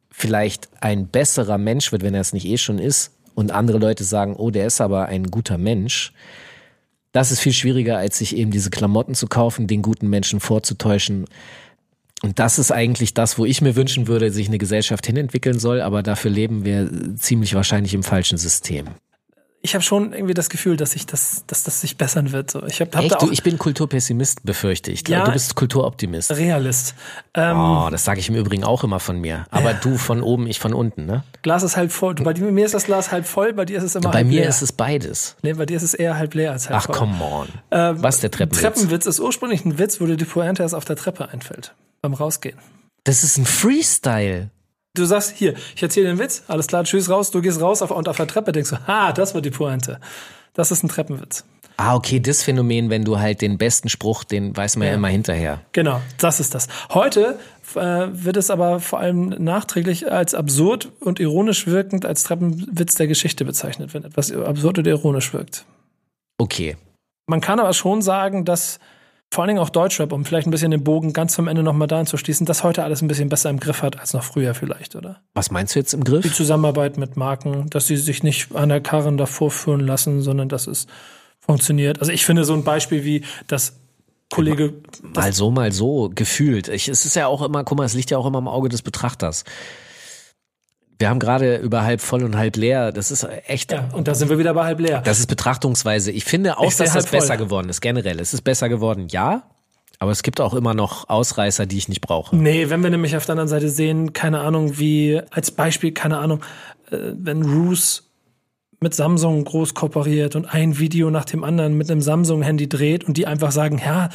vielleicht ein besserer Mensch wird, wenn er es nicht eh schon ist, und andere Leute sagen, oh, der ist aber ein guter Mensch, das ist viel schwieriger, als sich eben diese Klamotten zu kaufen, den guten Menschen vorzutäuschen. Und das ist eigentlich das, wo ich mir wünschen würde, sich eine Gesellschaft hinentwickeln soll, aber dafür leben wir ziemlich wahrscheinlich im falschen System.
Ich habe schon irgendwie das Gefühl, dass ich das, dass das sich bessern wird. So, ich hab, hab
Echt?
da auch
Du, ich bin Kulturpessimist, befürchte ich.
Ja.
du bist Kulturoptimist.
Realist. Ähm,
Oh, das sage ich im Übrigen auch immer von mir. Aber du von oben, ich von unten, ne?
Glas ist halb voll. Bei mir ist das Glas halb voll, bei dir ist es immer
Bei
halb
mir
leer.
ist es beides.
nee, bei dir ist es eher halb leer als halb
Ach,
voll.
come on.
Ähm,
Was ist der Treppenwitz?
Treppenwitz ist ursprünglich ein Witz, wo dir die Pointe erst auf der Treppe einfällt. Beim Rausgehen.
Das ist ein Freestyle.
Du sagst, hier, ich erzähle den Witz, alles klar, tschüss raus, du gehst raus auf, und auf der Treppe denkst du, ha, das war die Pointe. Das ist ein Treppenwitz.
Ah, okay, das Phänomen, wenn du halt den besten Spruch, den weiß man ja,
Ja.
immer hinterher.
Genau, das ist das. Heute äh, wird es aber vor allem nachträglich als absurd und ironisch wirkend als Treppenwitz der Geschichte bezeichnet, wenn etwas absurd oder ironisch wirkt.
Okay.
Man kann aber schon sagen, dass vor allen Dingen auch Deutschrap, um vielleicht ein bisschen den Bogen ganz zum Ende nochmal da anzuschließen, das heute alles ein bisschen besser im Griff hat als noch früher vielleicht, oder?
Was meinst du jetzt im
Die
Griff?
Zusammenarbeit mit Marken, dass sie sich nicht an der Karren davor führen lassen, sondern dass es funktioniert. Also ich finde so ein Beispiel wie das Kollege,
Mal so, mal so, gefühlt. Ich, es ist ja auch immer, guck mal, es liegt ja auch immer im Auge des Betrachters. Wir haben gerade über halb voll und halb leer. Das ist echt,
ja, und da sind wir wieder bei halb leer.
das ist Betrachtungsweise. Ich finde auch,
Ich
dass das
halb voll.
besser geworden ist, generell. Es ist besser geworden, ja. Aber es gibt auch immer noch Ausreißer, die ich nicht brauche.
Nee, wenn wir nämlich auf der anderen Seite sehen, keine Ahnung, wie als Beispiel, keine Ahnung, äh, wenn Roos mit Samsung groß kooperiert und ein Video nach dem anderen mit einem Samsung-Handy dreht und die einfach sagen, ja,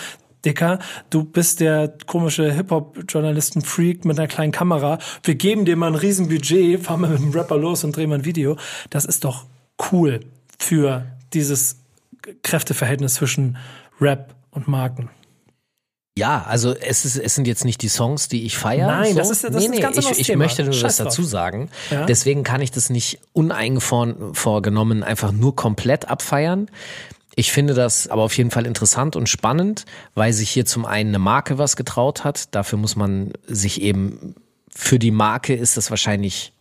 Dicker, du bist der komische Hip-Hop-Journalisten-Freak mit einer kleinen Kamera. Wir geben dir mal ein Riesenbudget, fahren wir mit dem Rapper los und drehen mal ein Video. Das ist doch cool für dieses Kräfteverhältnis zwischen Rap und Marken.
Ja, also es, ist, es sind jetzt nicht die Songs, die ich feiere.
Nein,
so.
das ist- das ist
nee, nee,
ganz
ich, ich
Thema.
möchte nur
Scheiß
das
drauf.
dazu sagen.
Ja.
Deswegen kann ich das nicht uneingevorgenommen einfach nur komplett abfeiern. Ich finde das aber auf jeden Fall interessant und spannend, weil sich hier zum einen eine Marke was getraut hat. Dafür muss man sich eben, für die Marke ist das wahrscheinlich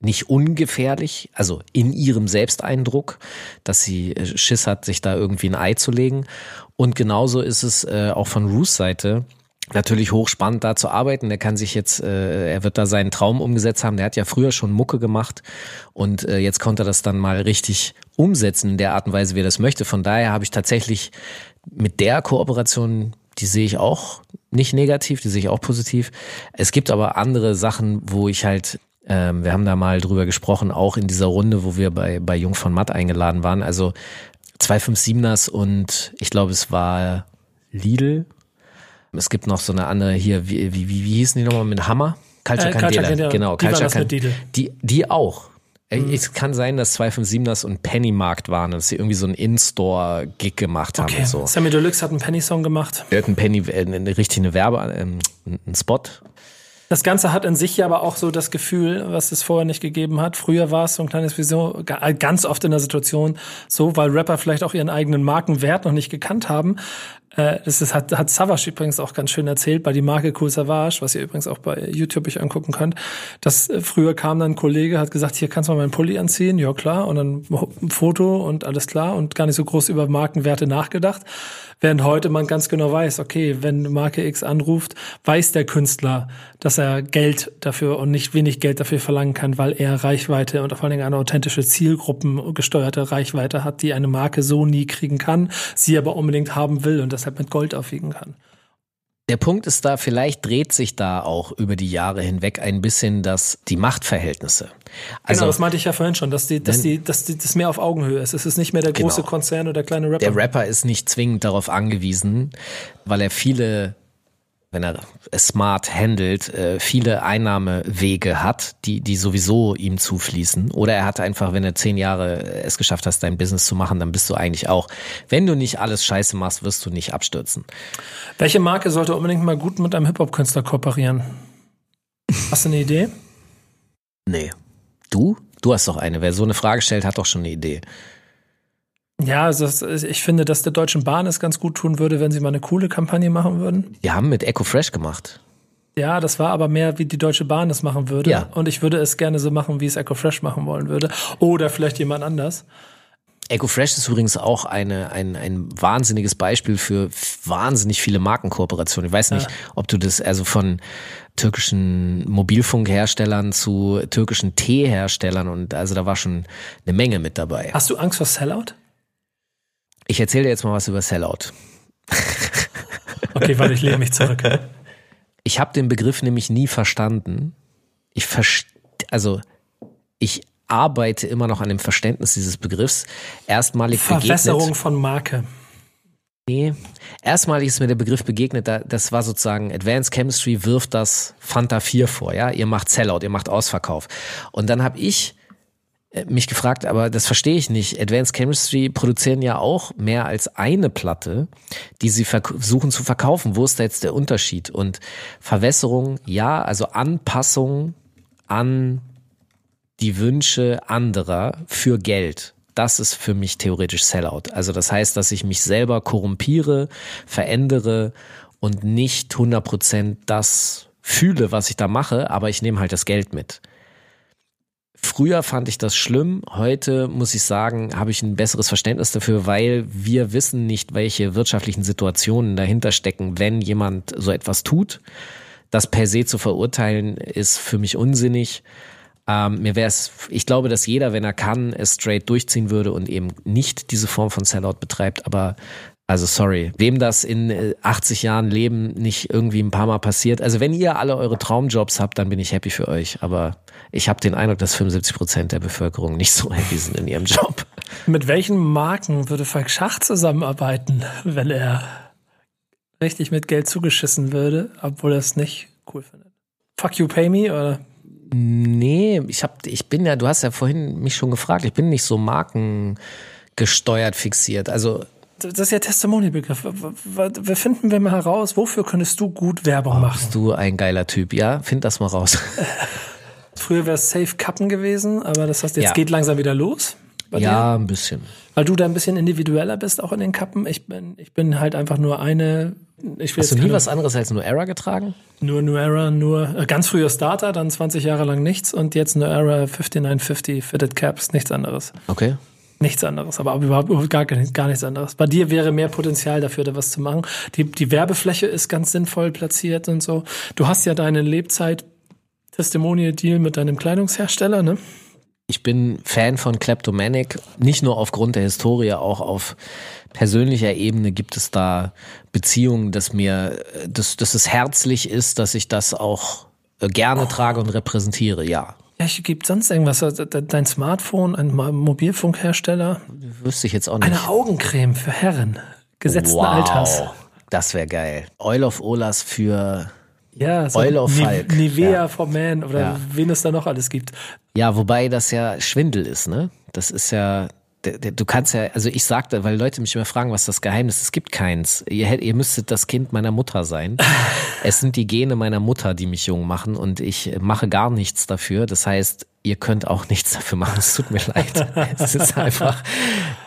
nicht ungefährlich, also in ihrem Selbsteindruck, dass sie äh, Schiss hat, sich da irgendwie ein Ei zu legen. Und genauso ist es äh, auch von Roos Seite natürlich hochspannend da zu arbeiten. Der kann sich jetzt, äh, er wird da seinen Traum umgesetzt haben. Der hat ja früher schon Mucke gemacht und äh, jetzt konnte er das dann mal richtig umsetzen in der Art und Weise, wie er das möchte. Von daher habe ich tatsächlich mit der Kooperation, die sehe ich auch nicht negativ, die sehe ich auch positiv. Es gibt aber andere Sachen, wo ich halt ähm, wir haben da mal drüber gesprochen, auch in dieser Runde, wo wir bei, bei Jung von Matt eingeladen waren. Also 257ers und ich glaube, es war Lidl Es gibt noch so eine andere hier, wie, wie, wie, wie hießen die nochmal mit Hammer? Culture
Äh,
Candela.
Candela.
Genau,
Die
Culture
das mit
Can-
Didel.
Die, die auch. Ey, Es kann sein, dass 257ers und Pennymarkt waren, dass sie irgendwie so einen In-Store-Gig gemacht haben
Okay.
und so.
Sammy Deluxe hat einen Penny-Song gemacht.
Er hat einen Penny, äh, eine, richtig eine Werbe, ähm, einen Spot.
Das Ganze hat in sich ja aber auch so das Gefühl, was es vorher nicht gegeben hat. Früher war es so ein kleines Vision, ga- ganz oft in der Situation so, weil Rapper vielleicht auch ihren eigenen Markenwert noch nicht gekannt haben. Äh, Das ist, hat, hat Savage übrigens auch ganz schön erzählt bei die Marke Cool Savage, was ihr übrigens auch bei YouTube euch angucken könnt. Dass äh, früher kam dann ein Kollege, hat gesagt, hier kannst du mal meinen Pulli anziehen, ja klar, und dann ein Foto und alles klar und gar nicht so groß über Markenwerte nachgedacht. Während heute man ganz genau weiß, okay, wenn Marke X anruft, weiß der Künstler, dass er Geld dafür und nicht wenig Geld dafür verlangen kann, weil er Reichweite und vor allen Dingen eine authentische Zielgruppengesteuerte Reichweite hat, die eine Marke so nie kriegen kann, sie aber unbedingt haben will und deshalb mit Gold aufwiegen kann.
Der Punkt ist da, vielleicht dreht sich da auch über die Jahre hinweg ein bisschen das, die Machtverhältnisse. Also
genau, das meinte ich ja vorhin schon, dass die, dass die, dass die, das mehr auf Augenhöhe ist. Es ist nicht mehr der große
Genau.
Konzern oder der kleine Rapper.
der Rapper ist nicht zwingend darauf angewiesen, weil er viele, wenn er es smart handelt, äh, viele Einnahmewege hat, die, die sowieso ihm zufließen. Oder er hat einfach, wenn er zehn Jahre es geschafft hast, dein Business zu machen, dann bist du eigentlich auch, wenn du nicht alles scheiße machst, wirst du nicht abstürzen.
Welche Marke sollte unbedingt mal gut mit einem Hip-Hop-Künstler kooperieren? Hast du eine Idee?
Nee. Du? Du hast doch eine. Wer so eine Frage stellt, hat doch schon eine Idee.
Ja, also ich finde, dass der Deutschen Bahn es ganz gut tun würde, wenn sie mal eine coole Kampagne machen würden.
Die haben mit Echo Fresh gemacht.
Ja, das war aber mehr, wie die Deutsche Bahn es machen würde.
Ja.
Und ich würde es gerne so machen, wie es EcoFresh machen wollen würde. Oder vielleicht jemand anders.
Echo Fresh ist übrigens auch eine, ein, ein wahnsinniges Beispiel für wahnsinnig viele Markenkooperationen. Ich weiß nicht, ob du das also von türkischen Mobilfunkherstellern zu türkischen Teeherstellern und also da war schon eine Menge mit dabei.
Hast du Angst vor Sellout?
Ich erzähle dir jetzt mal was über Sellout.
Okay, warte, ich lehne mich zurück.
Ich habe den Begriff nämlich nie verstanden. Ich verst also ich arbeite immer noch an dem Verständnis dieses Begriffs. Erstmalig
Verwässerung
begegnet.
von Marke.
Nee. Erstmalig ist mir der Begriff begegnet, da- das war sozusagen Advanced Chemistry wirft das Fanta 4 vor, ja, ihr macht Sellout, ihr macht Ausverkauf. Und dann habe ich mich gefragt, aber das verstehe ich nicht. Advanced Chemistry produzieren ja auch mehr als eine Platte, die sie versuchen zu verkaufen. Wo ist da jetzt der Unterschied? Und Verwässerung, ja, also Anpassung an die Wünsche anderer für Geld. Das ist für mich theoretisch Sellout. Also das heißt, dass ich mich selber korrumpiere, verändere und nicht 100% das fühle, was ich da mache, aber ich nehme halt das Geld mit. Früher fand ich das schlimm, heute muss ich sagen, habe ich ein besseres Verständnis dafür, weil wir wissen nicht, welche wirtschaftlichen Situationen dahinter stecken, wenn jemand so etwas tut. Das per se zu verurteilen ist für mich unsinnig. Ähm, mir wäre es, ich glaube, dass jeder, wenn er kann, es straight durchziehen würde und eben nicht diese Form von Sellout betreibt. Aber also sorry, wem das in äh, 80 Jahren Leben nicht irgendwie ein paar Mal passiert. Also wenn ihr alle eure Traumjobs habt, dann bin ich happy für euch. Aber ich habe den Eindruck, dass 75 Prozent der Bevölkerung nicht so happy sind in ihrem Job.
Mit welchen Marken würde Falk Schach zusammenarbeiten, wenn er richtig mit Geld zugeschissen würde, obwohl er es nicht cool findet? Fuck you, pay me oder?
Nee, ich hab, ich bin ja, du hast ja vorhin mich schon gefragt, ich bin nicht so markengesteuert fixiert. Also
Das ist ja Testimonial-Begriff. Wir finden wir mal heraus, wofür könntest du gut Werbung machen?
bist du ein geiler Typ, ja? Find das mal raus.
Früher wäre es Safe Kappen gewesen, aber das heißt, jetzt
Ja.
geht langsam wieder los. Bei dir?
Ja, ein bisschen.
Weil du da ein bisschen individueller bist, auch in den Kappen. Ich bin, ich bin halt einfach nur eine. Ich will
Hast du nie was anderes als nur Era getragen?
Nur New Era, nur äh, ganz früher Starter, dann 20 Jahre lang nichts und jetzt New Era 5950 Fitted Caps, nichts anderes.
Okay.
Nichts anderes, aber überhaupt gar, gar nichts anderes. Bei dir wäre mehr Potenzial dafür, da was zu machen. Die, die Werbefläche ist ganz sinnvoll platziert und so. Du hast ja deinen Lebzeit Testimonial Deal mit deinem Kleidungshersteller, ne?
Ich bin Fan von Kleptomanic, nicht nur aufgrund der Historie, auch auf persönlicher Ebene gibt es da Beziehungen, dass mir, dass, dass es herzlich ist, dass ich das auch äh, gerne trage und repräsentiere, ja.
Ja, ich gibt sonst irgendwas. Also, de- Dein Smartphone, ein Mo- Mobilfunkhersteller,
Wüsste ich jetzt auch nicht.
eine Augencreme für Herren gesetzten
Wow.
Alters.
Das wäre geil. Oil of Olas für
Ja, so
Oil of Falk.
Nivea
Ja.
for Man oder
Ja.
wen es da noch alles gibt.
Ja, wobei das ja Schwindel ist, ne? Das ist ja, du kannst ja, also ich sagte, weil Leute mich immer fragen, was das Geheimnis ist, es gibt keins. Ihr, ihr müsstet das Kind meiner Mutter sein. es sind die Gene meiner Mutter, die mich jung machen und ich mache gar nichts dafür. Das heißt, ihr könnt auch nichts dafür machen. Es tut mir leid. es ist einfach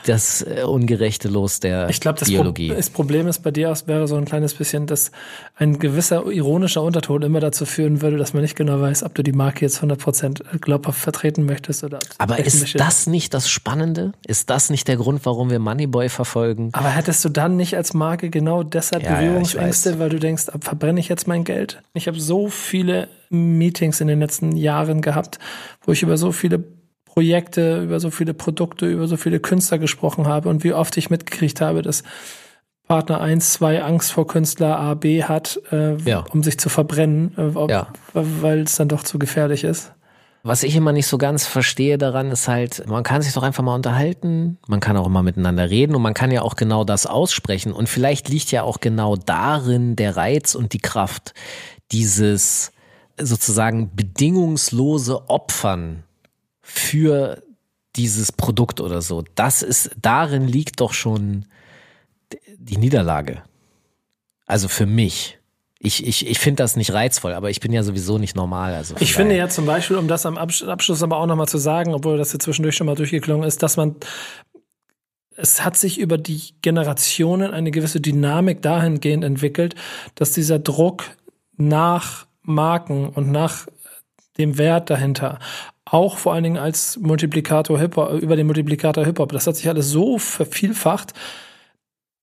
das äh, ungerechte Los der
Ich glaube, das, Pro das Problem ist bei dir aus wäre so ein kleines bisschen, dass ein gewisser ironischer Unterton immer dazu führen würde, dass man nicht genau weiß, ob du die Marke jetzt 100% glaubhaft vertreten möchtest oder
Aber ist das nicht das Spannende? Ist das nicht der Grund, warum wir Moneyboy verfolgen?
Aber hättest du dann nicht als Marke genau deshalb
Ja, ja,
Berührungsängste,
weiß.
weil du denkst, verbrenne ich jetzt mein Geld? Ich habe so viele Meetings in den letzten Jahren gehabt, wo ich über so viele Projekte, über so viele Produkte, über so viele Künstler gesprochen habe und wie oft ich mitgekriegt habe, dass Partner 1, 2 Angst vor Künstler A, B hat, äh,
Ja.
um sich zu verbrennen, äh, ob,
Ja.
weil es dann doch zu gefährlich ist.
Was ich immer nicht so ganz verstehe daran, ist halt, man kann sich doch einfach mal unterhalten, man kann auch immer miteinander reden und man kann ja auch genau das aussprechen. Und vielleicht liegt ja auch genau darin der Reiz und die Kraft, dieses sozusagen bedingungslose Opfern für dieses Produkt oder so. Das ist, darin liegt doch schon die Niederlage. Also für mich. Ich, ich, ich finde das nicht reizvoll, aber ich bin ja sowieso nicht normal. Also
Ich finde ja zum Beispiel, um das am Absch- Abschluss aber auch nochmal zu sagen, obwohl das jetzt zwischendurch schon mal durchgeklungen ist, dass man, es hat sich über die Generationen eine gewisse Dynamik dahingehend entwickelt, dass dieser Druck nach Marken und nach dem Wert dahinter, auch vor allen Dingen als Multiplikator Hip-Hop, über den Multiplikator Hip-Hop, das hat sich alles so vervielfacht,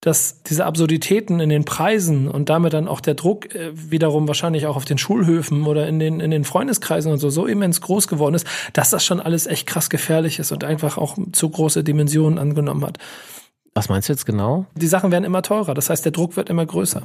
dass diese Absurditäten in den Preisen und damit dann auch der Druck äh, wiederum wahrscheinlich auch auf den Schulhöfen oder in den, in den Freundeskreisen und so so immens groß geworden ist, dass das schon alles echt krass gefährlich ist und einfach auch zu große Dimensionen angenommen hat.
Was meinst du jetzt genau?
Die Sachen werden immer teurer, das heißt, der Druck wird immer größer.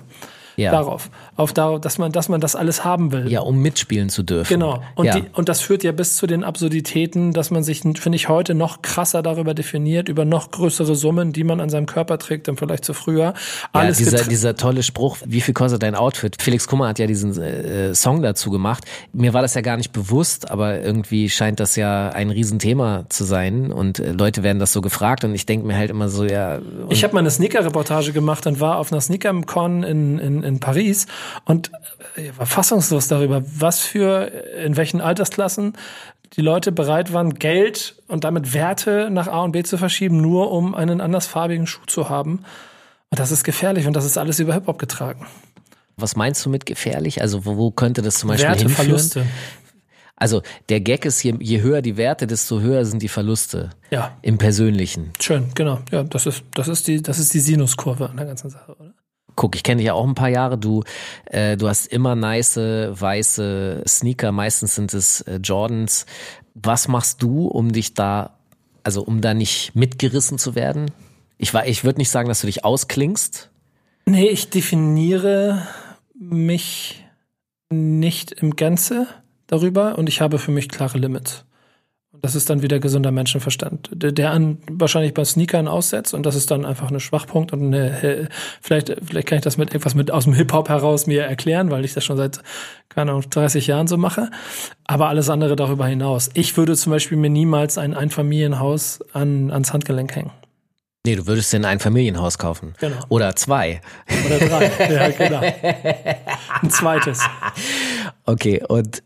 Ja.
Darauf. Auf darauf, dass man, dass man das alles haben will.
Ja, um mitspielen zu dürfen.
Genau. Und,
ja.
die, und das führt ja bis zu den Absurditäten, dass man sich, finde ich, heute noch krasser darüber definiert, über noch größere Summen, die man an seinem Körper trägt, dann vielleicht zu früher.
ja,
Alles
dieser,
getr-
dieser tolle Spruch, wie viel kostet dein Outfit? Felix Kummer hat ja diesen äh, Song dazu gemacht. Mir war das ja gar nicht bewusst, aber irgendwie scheint das ja ein Riesenthema zu sein und äh, Leute werden das so gefragt und ich denke mir halt immer so, ja,
Ich habe mal eine Sneaker-Reportage gemacht und war auf einer Sneaker-Con in, in, in Paris und äh, war fassungslos darüber, was für, in welchen Altersklassen die Leute bereit waren, Geld und damit Werte nach A und B zu verschieben, nur um einen andersfarbigen Schuh zu haben. Und das ist gefährlich und das ist alles über Hip-Hop getragen.
was meinst du mit gefährlich? Also wo, wo könnte das zum Beispiel hinführen?
Werteverluste.
Also der Gag ist, je, je höher die Werte, desto höher sind die Verluste
Ja,
im Persönlichen.
schön, genau. Ja, das ist, das ist die, das ist die Sinuskurve an der ganzen Sache, oder?
Guck, ich kenne dich ja auch ein paar Jahre. Du, äh, du hast immer nice weiße Sneaker. Meistens sind es äh, Jordans. Was machst du, um dich da, also um da nicht mitgerissen zu werden? Ich war, ich würde nicht sagen, dass du dich ausklingst.
Nee, ich definiere mich nicht im Gänze darüber und ich habe für mich klare Limits. Das ist dann wieder gesunder Menschenverstand, der, an wahrscheinlich bei Sneakern aussetzt und das ist dann einfach ein Schwachpunkt und eine, äh, vielleicht, vielleicht kann ich das mit etwas mit aus dem Hip-Hop heraus mir erklären, weil ich das schon seit, keine Ahnung, 30 Jahren so mache. Aber alles andere darüber hinaus. Ich würde zum Beispiel mir niemals ein Einfamilienhaus an, ans Handgelenk hängen.
Nee, du würdest dir ein Familienhaus kaufen.
Genau.
Oder zwei.
Oder drei. ja, genau. Ein zweites.
Okay, und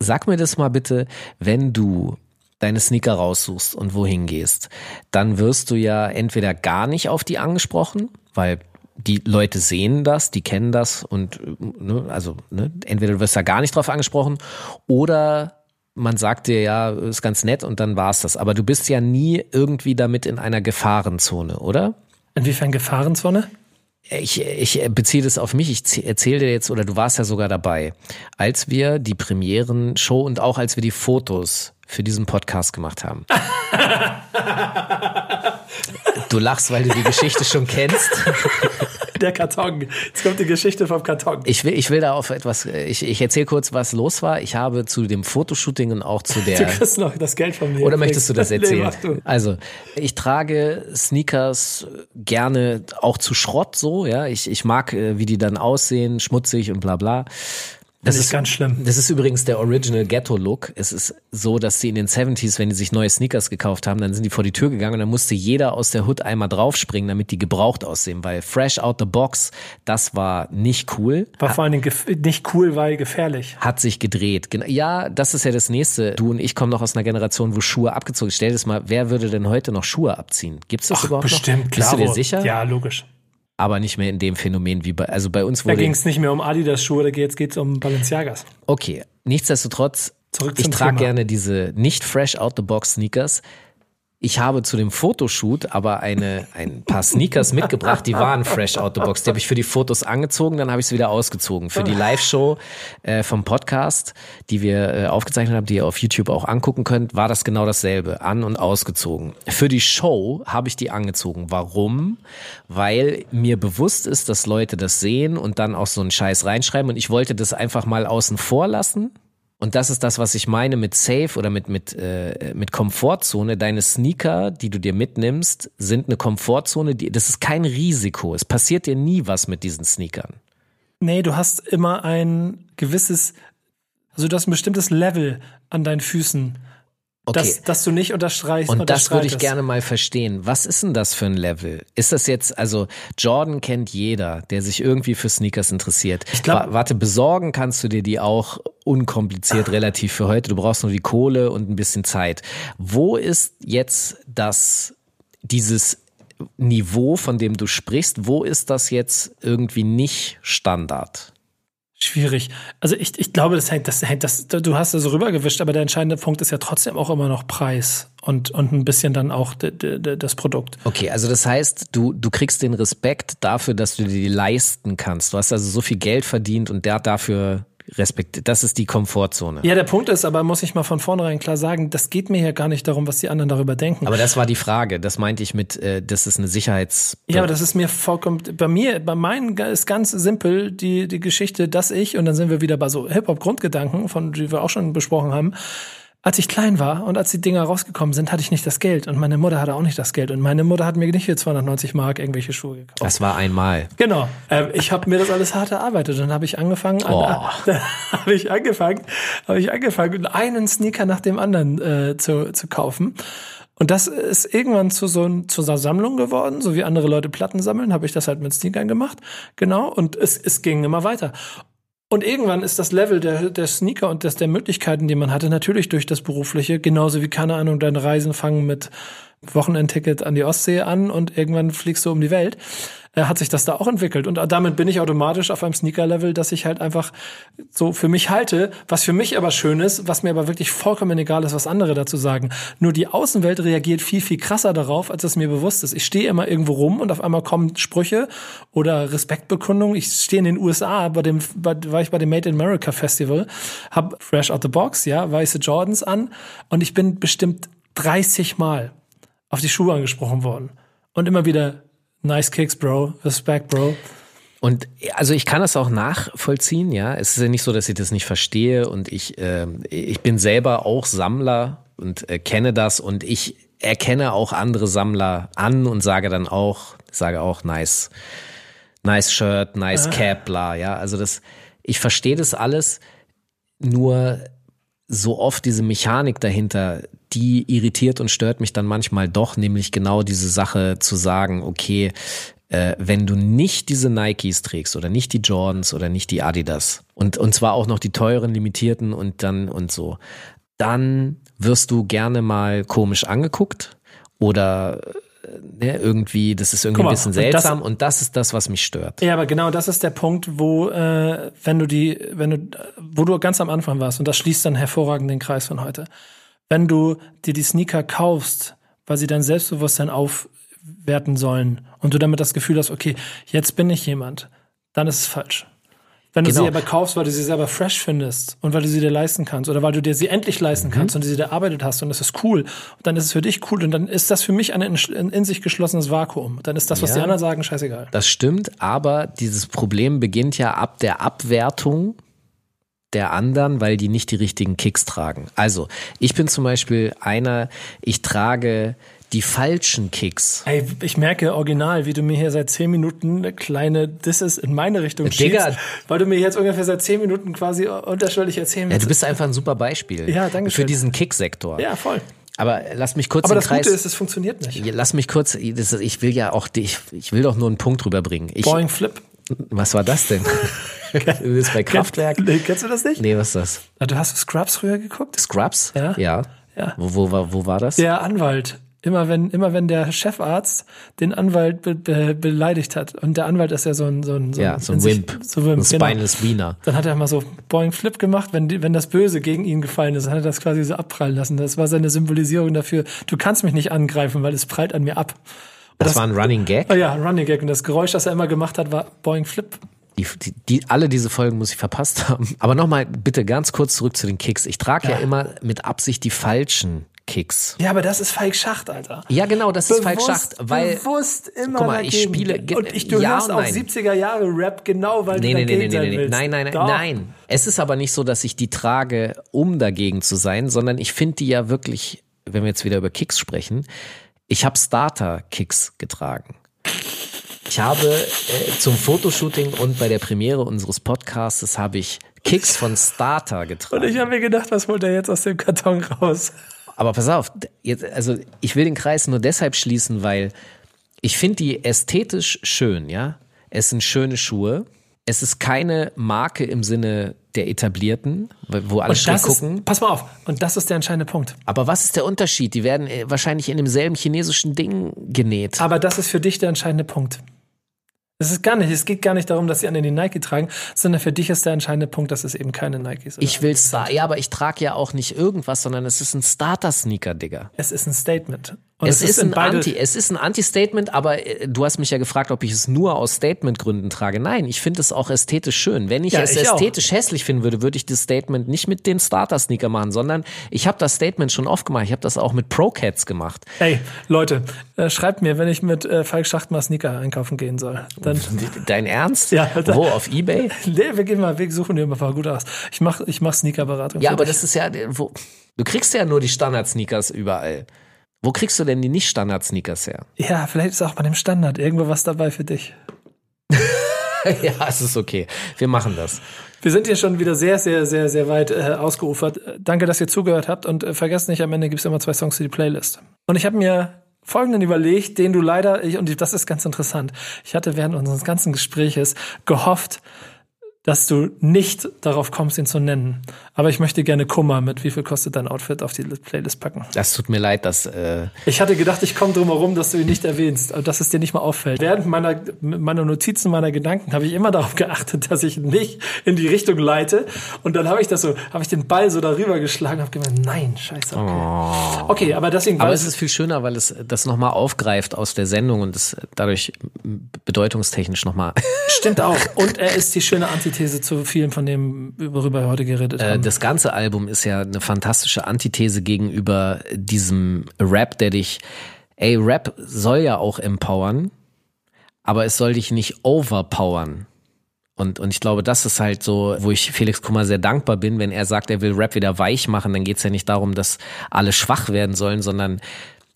sag mir das mal bitte, wenn du deine Sneaker raussuchst und wohin gehst, dann wirst du ja entweder gar nicht auf die angesprochen, weil die Leute sehen das, die kennen das und ne, also ne, entweder du wirst da gar nicht drauf angesprochen oder man sagt dir ja, ist ganz nett und dann war's das. Aber du bist ja nie irgendwie damit in einer Gefahrenzone, oder?
Inwiefern Gefahrenzone?
Ich, ich beziehe das auf mich. Ich erzähle dir jetzt, oder du warst ja sogar dabei, als wir die Premieren-Show und auch als wir die Fotos für diesen Podcast gemacht haben. Du lachst, weil du die Geschichte schon kennst.
Der Karton. Jetzt kommt die Geschichte vom Karton.
Ich will, ich will da auf etwas, ich, ich erzähle kurz, was los war. Ich habe zu dem Fotoshooting und auch zu der.
Du kriegst noch das Geld von mir.
Oder möchtest du das erzählen?
Nee, du.
Also, ich trage Sneakers gerne auch zu Schrott so, ja. Ich, ich mag, äh, wie die dann aussehen, schmutzig und bla bla. Das
ist ganz schlimm.
Das ist übrigens der Original Ghetto-Look. Es ist so, dass sie in den 70s, wenn die sich neue Sneakers gekauft haben, dann sind die vor die Tür gegangen und dann musste jeder aus der Hood einmal draufspringen, damit die gebraucht aussehen, weil fresh out the box, das war nicht cool.
War vor allen Dingen nicht cool, weil gefährlich.
Hat sich gedreht. Ja, das ist ja das nächste. Du und ich kommen noch aus einer Generation, wo Schuhe abgezogen. Stell dir das mal, wer würde denn heute noch Schuhe abziehen? Gibt's das überhaupt
bestimmt,
noch?
klar.
Bist du dir sicher?
Ja, logisch.
Aber nicht mehr in dem Phänomen wie bei, also bei uns
Da
wurde.
ging es nicht mehr um Adidas-Schuhe, da jetzt geht's um Balenciagas.
Okay, nichtsdestotrotz,
Zurück
ich trage
Thema.
gerne diese nicht fresh out the box Sneakers. Ich habe zu dem Fotoshoot aber eine, ein paar Sneakers mitgebracht, die waren fresh out the box. Die habe ich für die Fotos angezogen, dann habe ich sie wieder ausgezogen. Für die Live-Show äh, vom Podcast, die wir äh, aufgezeichnet haben, die ihr auf YouTube auch angucken könnt, war das genau dasselbe. An- und ausgezogen. Für die Show habe ich die angezogen. Warum? Weil mir bewusst ist, dass Leute das sehen und dann auch so einen Scheiß reinschreiben und ich wollte das einfach mal außen vor lassen. Und das ist das, was ich meine mit Safe oder mit, mit, äh, mit Komfortzone. Deine Sneaker, die du dir mitnimmst, sind eine Komfortzone, die, das ist kein Risiko. Es passiert dir nie was mit diesen Sneakern.
Nee, du hast immer ein gewisses, also du hast ein bestimmtes Level an deinen Füßen,
Okay.
das, das du nicht unterstreichst.
Und das würde ich gerne mal verstehen. Was ist denn das für ein Level? Ist das jetzt, also Jordan kennt jeder, der sich irgendwie für Sneakers interessiert. Ich
glaub-
warte, besorgen kannst du dir die auch unkompliziert relativ für heute. Du brauchst nur die Kohle und ein bisschen Zeit. Wo ist jetzt das, dieses Niveau, von dem du sprichst, wo ist das jetzt irgendwie nicht Standard?
Schwierig. Also ich, ich glaube, das hängt, das hängt, das, du hast so rübergewischt, aber der entscheidende Punkt ist ja trotzdem auch immer noch Preis und, und ein bisschen dann auch das Produkt.
Okay, also das heißt, du, du kriegst den Respekt dafür, dass du dir die leisten kannst. Du hast also so viel Geld verdient und der dafür Respekt. Das ist die Komfortzone.
Ja, der Punkt ist aber, muss ich mal von vornherein klar sagen, das geht mir ja gar nicht darum, was die anderen darüber denken.
Aber das war die Frage. Das meinte ich mit, äh, das ist eine Sicherheits.
Ja, aber das ist mir vollkommen, bei mir, bei meinen ist ganz simpel die, die Geschichte, dass ich, und dann sind wir wieder bei so Hip-Hop-Grundgedanken, von die wir auch schon besprochen haben, als ich klein war und als die Dinger rausgekommen sind, hatte ich nicht das Geld und meine Mutter hatte auch nicht das Geld und meine Mutter hat mir nicht für 290 Mark irgendwelche Schuhe gekauft.
das war einmal.
Genau. Ähm, ich habe mir das alles hart erarbeitet und dann habe ich angefangen,
Oh.
habe ich angefangen, habe ich angefangen, einen Sneaker nach dem anderen äh, zu, zu kaufen. Und das ist irgendwann zu so ein, zu einer Sammlung geworden, so wie andere Leute Platten sammeln, habe ich das halt mit Sneakern gemacht. Genau. Und es, es ging immer weiter. Und irgendwann ist das Level der, der Sneaker und des, der Möglichkeiten, die man hatte, natürlich durch das Berufliche, genauso wie, keine Ahnung, deine Reisen fangen mit Wochenendticket an die Ostsee an und irgendwann fliegst du um die Welt, äh, hat sich das da auch entwickelt. Und damit bin ich automatisch auf einem Sneaker-Level, dass ich halt einfach so für mich halte, was für mich aber schön ist, was mir aber wirklich vollkommen egal ist, was andere dazu sagen. Nur die Außenwelt reagiert viel, viel krasser darauf, als es mir bewusst ist. Ich stehe immer irgendwo rum und auf einmal kommen Sprüche oder Respektbekundungen. Ich stehe in den USA, bei dem, bei, war ich bei dem Made in America Festival, hab Fresh Out the Box, ja, weiße Jordans an und ich bin bestimmt 30 Mal auf die Schuhe angesprochen worden. Und immer wieder, nice kicks, Bro, Respect, Bro.
Und also ich kann das auch nachvollziehen, ja. Es ist ja nicht so, dass ich das nicht verstehe und ich, ähm, ich bin selber auch Sammler und äh, kenne das und ich erkenne auch andere Sammler an und sage dann auch, sage auch nice, nice Shirt, nice Cap, bla, ja. Also das, ich verstehe das alles, nur so oft diese Mechanik dahinter, die irritiert und stört mich dann manchmal doch, nämlich genau diese Sache zu sagen, okay, äh, wenn du nicht diese Nikes trägst oder nicht die Jordans oder nicht die Adidas und, und zwar auch noch die teuren, limitierten und dann und so, dann wirst du gerne mal komisch angeguckt oder äh, ne, irgendwie, das ist irgendwie
mal,
ein bisschen
und das-
seltsam und das ist das, was mich stört.
Ja, aber genau das ist der Punkt, wo, äh, wenn du die, wenn du, wo du ganz am Anfang warst, und das schließt dann hervorragend den Kreis von heute. Wenn du dir die Sneaker kaufst, weil sie dein Selbstbewusstsein aufwerten sollen und du damit das Gefühl hast, okay, jetzt bin ich jemand, dann ist es falsch. Wenn du
Genau.
sie aber kaufst, weil du sie selber fresh findest und weil du sie dir leisten kannst oder weil du dir sie endlich
Mhm.
leisten kannst und sie dir erarbeitet hast und das ist cool, dann ist es für dich cool und dann ist das für mich ein in, in sich geschlossenes Vakuum. Dann ist das, was
Ja.
die anderen sagen, scheißegal.
Das stimmt, aber dieses Problem beginnt ja ab der Abwertung der anderen, weil die nicht die richtigen Kicks tragen. Also, ich bin zum Beispiel einer, ich trage die falschen Kicks.
Ey, ich merke original, wie du mir hier seit zehn Minuten eine kleine Disses in meine Richtung
Digga.
schiebst, weil du mir jetzt ungefähr seit zehn Minuten quasi unterschwellig erzählen
Ja,
willst.
du bist einfach ein super Beispiel
Ja, danke
für
schön.
diesen Kicksektor.
ja, voll.
Aber lass mich kurz
Aber das
Kreis.
Gute ist, es funktioniert nicht.
Lass mich kurz, ich will ja auch, ich, ich will doch nur einen Punkt rüberbringen. Ich,
Boing Flip.
Was war das denn? du bist bei Kraftwerk?
Nee, kennst du das nicht?
Nee, was ist das?
Ah, Du hast Scrubs früher geguckt?
Scrubs?
Ja.
Ja.
Ja.
Wo, wo, war- wo war das?
Der Anwalt. Immer wenn, immer wenn der Chefarzt den Anwalt be be beleidigt hat. Und der Anwalt ist ja so ein, so ein, so
ja, so ein
in sich-
Wimp.
So ein Wimp,
ein
genau.
Spineless Wiener.
Dann hat er mal so Boing Flip gemacht, wenn, die, wenn das Böse gegen ihn gefallen ist, dann hat er das quasi so abprallen lassen. Das war seine Symbolisierung dafür. Du kannst mich nicht angreifen, weil es prallt an mir ab.
Das, war ein Running Gag.
Oh ja, Running Gag. Und das Geräusch, das er immer gemacht hat, war Boing Flip.
Die, die, die, alle diese Folgen muss ich verpasst haben. Aber nochmal bitte ganz kurz zurück zu den Kicks. Ich trage ja.
Ja.
immer mit Absicht die falschen Kicks.
Ja, aber das ist Falk Schacht, Alter.
Ja, genau, das ist falsch Schacht, weil
bewusst immer
Guck mal, ich
dagegen.
spiele- ge-
und ich, du
ja
hörst auch
nein.
70er Jahre Rap genau, weil
Nee,
du
nee, nee,
dagegen
nee, nee,
sein
nee.
willst.
Nein, nein, nein,
Doch.
nein. Es ist aber nicht so, dass ich die trage, um dagegen zu sein, sondern ich finde die ja wirklich, wenn wir jetzt wieder über Kicks sprechen, ich habe Starter-Kicks getragen. Ich habe äh, zum Fotoshooting und bei der Premiere unseres Podcasts habe ich Kicks von Starter
Und
getragen.
ich habe mir gedacht, was holt er jetzt aus dem Karton raus?
Aber pass auf, jetzt, also ich will den Kreis nur deshalb schließen, weil ich finde die ästhetisch schön, ja. Es sind schöne Schuhe. Es ist keine Marke im Sinne der etablierten, wo alle
das
gucken.
ist, pass mal auf, und das ist der entscheidende Punkt.
Aber was ist der Unterschied? Die werden äh, wahrscheinlich in demselben chinesischen Ding genäht.
Aber das ist für dich der entscheidende Punkt. Es ist gar nicht, es geht gar nicht darum, dass sie an die Nike tragen, sondern für dich ist der entscheidende Punkt, dass es eben keine Nikes sind.
Ich will Star, ja, aber ich trage ja auch nicht irgendwas, sondern es ist ein Starter-Sneaker, Digga.
es ist ein Statement.
Es, ist,
in
ein Anti, es ist ein Anti-Statement, aber äh, du hast mich ja gefragt, ob ich es nur aus Statement-Gründen trage. Nein, ich finde es auch ästhetisch schön. Wenn ich
Ja,
es
ich auch.
ästhetisch hässlich finden würde, würde ich das Statement nicht mit den Starter-Sneaker machen, sondern ich habe das Statement schon oft gemacht. Ich habe das auch mit Pro-Cats gemacht.
Ey, Leute, äh, schreibt mir, wenn ich mit äh, Falk Schacht mal Sneaker einkaufen gehen soll. Dann,
Dein Ernst?
Ja, da-
Wo? Auf Ebay?
nee, wir gehen mal, wir suchen dir mal ein paar gut aus. Ich mach, ich mach Sneakerberatung.
Ja, aber
dich.
das ist ja, wo, du kriegst ja nur die Standard-Sneakers überall. Wo kriegst du denn die Nicht-Standard-Sneakers her?
Ja, vielleicht ist auch bei dem Standard irgendwo was dabei für dich.
ja, es ist okay. Wir machen das.
Wir sind hier schon wieder sehr, sehr, sehr, sehr weit äh, ausgeufert. Danke, dass ihr zugehört habt und äh, vergesst nicht, am Ende gibt's immer zwei Songs für die Playlist. Und ich habe mir folgenden überlegt, den du leider, ich, und das ist ganz interessant, ich hatte während unseres ganzen Gespräches gehofft, dass du nicht darauf kommst, ihn zu nennen. Aber ich möchte gerne Kummer mit wie viel kostet dein Outfit auf die Playlist packen.
Das tut mir leid, dass äh,
Ich hatte gedacht, ich komme drum herum, dass du ihn nicht erwähnst, dass es dir nicht mal auffällt. Während meiner, meiner Notizen, meiner Gedanken habe ich immer darauf geachtet, dass ich nicht in die Richtung leite. Und dann habe ich das so, habe ich den Ball so darüber geschlagen, habe gemeint, nein, scheiße. Okay, okay aber deswegen
Aber es ist viel schöner, weil es das nochmal aufgreift aus der Sendung und es dadurch bedeutungstechnisch nochmal.
stimmt auch. Und er ist die schöne Antithese zu vielen von dem, worüber wir heute geredet haben.
Das ganze Album ist ja eine fantastische Antithese gegenüber diesem Rap, der dich, ey, Rap soll ja auch empowern, aber es soll dich nicht overpowern. Und, und ich glaube, das ist halt so, wo ich Felix Kummer sehr dankbar bin, wenn er sagt, er will Rap wieder weich machen, dann geht's ja nicht darum, dass alle schwach werden sollen, sondern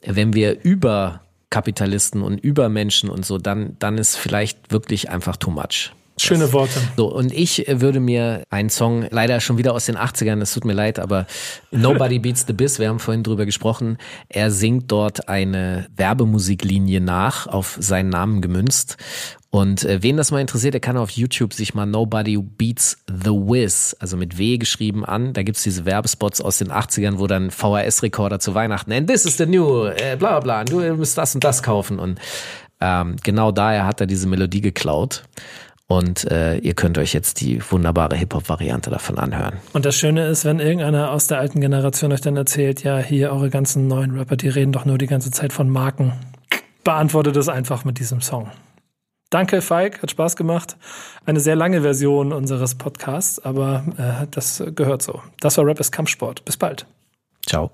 wenn wir über Kapitalisten und über Menschen und so, dann, dann ist vielleicht wirklich einfach too much.
Schöne Worte.
So, und ich würde mir einen Song, leider schon wieder aus den 80ern, es tut mir leid, aber Nobody Beats the Biss, wir haben vorhin drüber gesprochen, er singt dort eine Werbemusiklinie nach, auf seinen Namen gemünzt. Und äh, wen das mal interessiert, der kann auf YouTube sich mal Nobody Beats the Wiz, also mit W geschrieben an. Da gibt's diese Werbespots aus den 80ern, wo dann VHS-Rekorder zu Weihnachten, and this is the new, äh, bla bla, du musst das und das kaufen. Und ähm, genau daher hat er diese Melodie geklaut. Und äh, ihr könnt euch jetzt die wunderbare Hip-Hop-Variante davon anhören.
Und das Schöne ist, wenn irgendeiner aus der alten Generation euch dann erzählt, ja, hier eure ganzen neuen Rapper, die reden doch nur die ganze Zeit von Marken. Beantwortet es einfach mit diesem Song. Danke, Falk, hat Spaß gemacht. Eine sehr lange Version unseres Podcasts, aber äh, das gehört so. Das war Rap ist Kampfsport. Bis bald.
Ciao.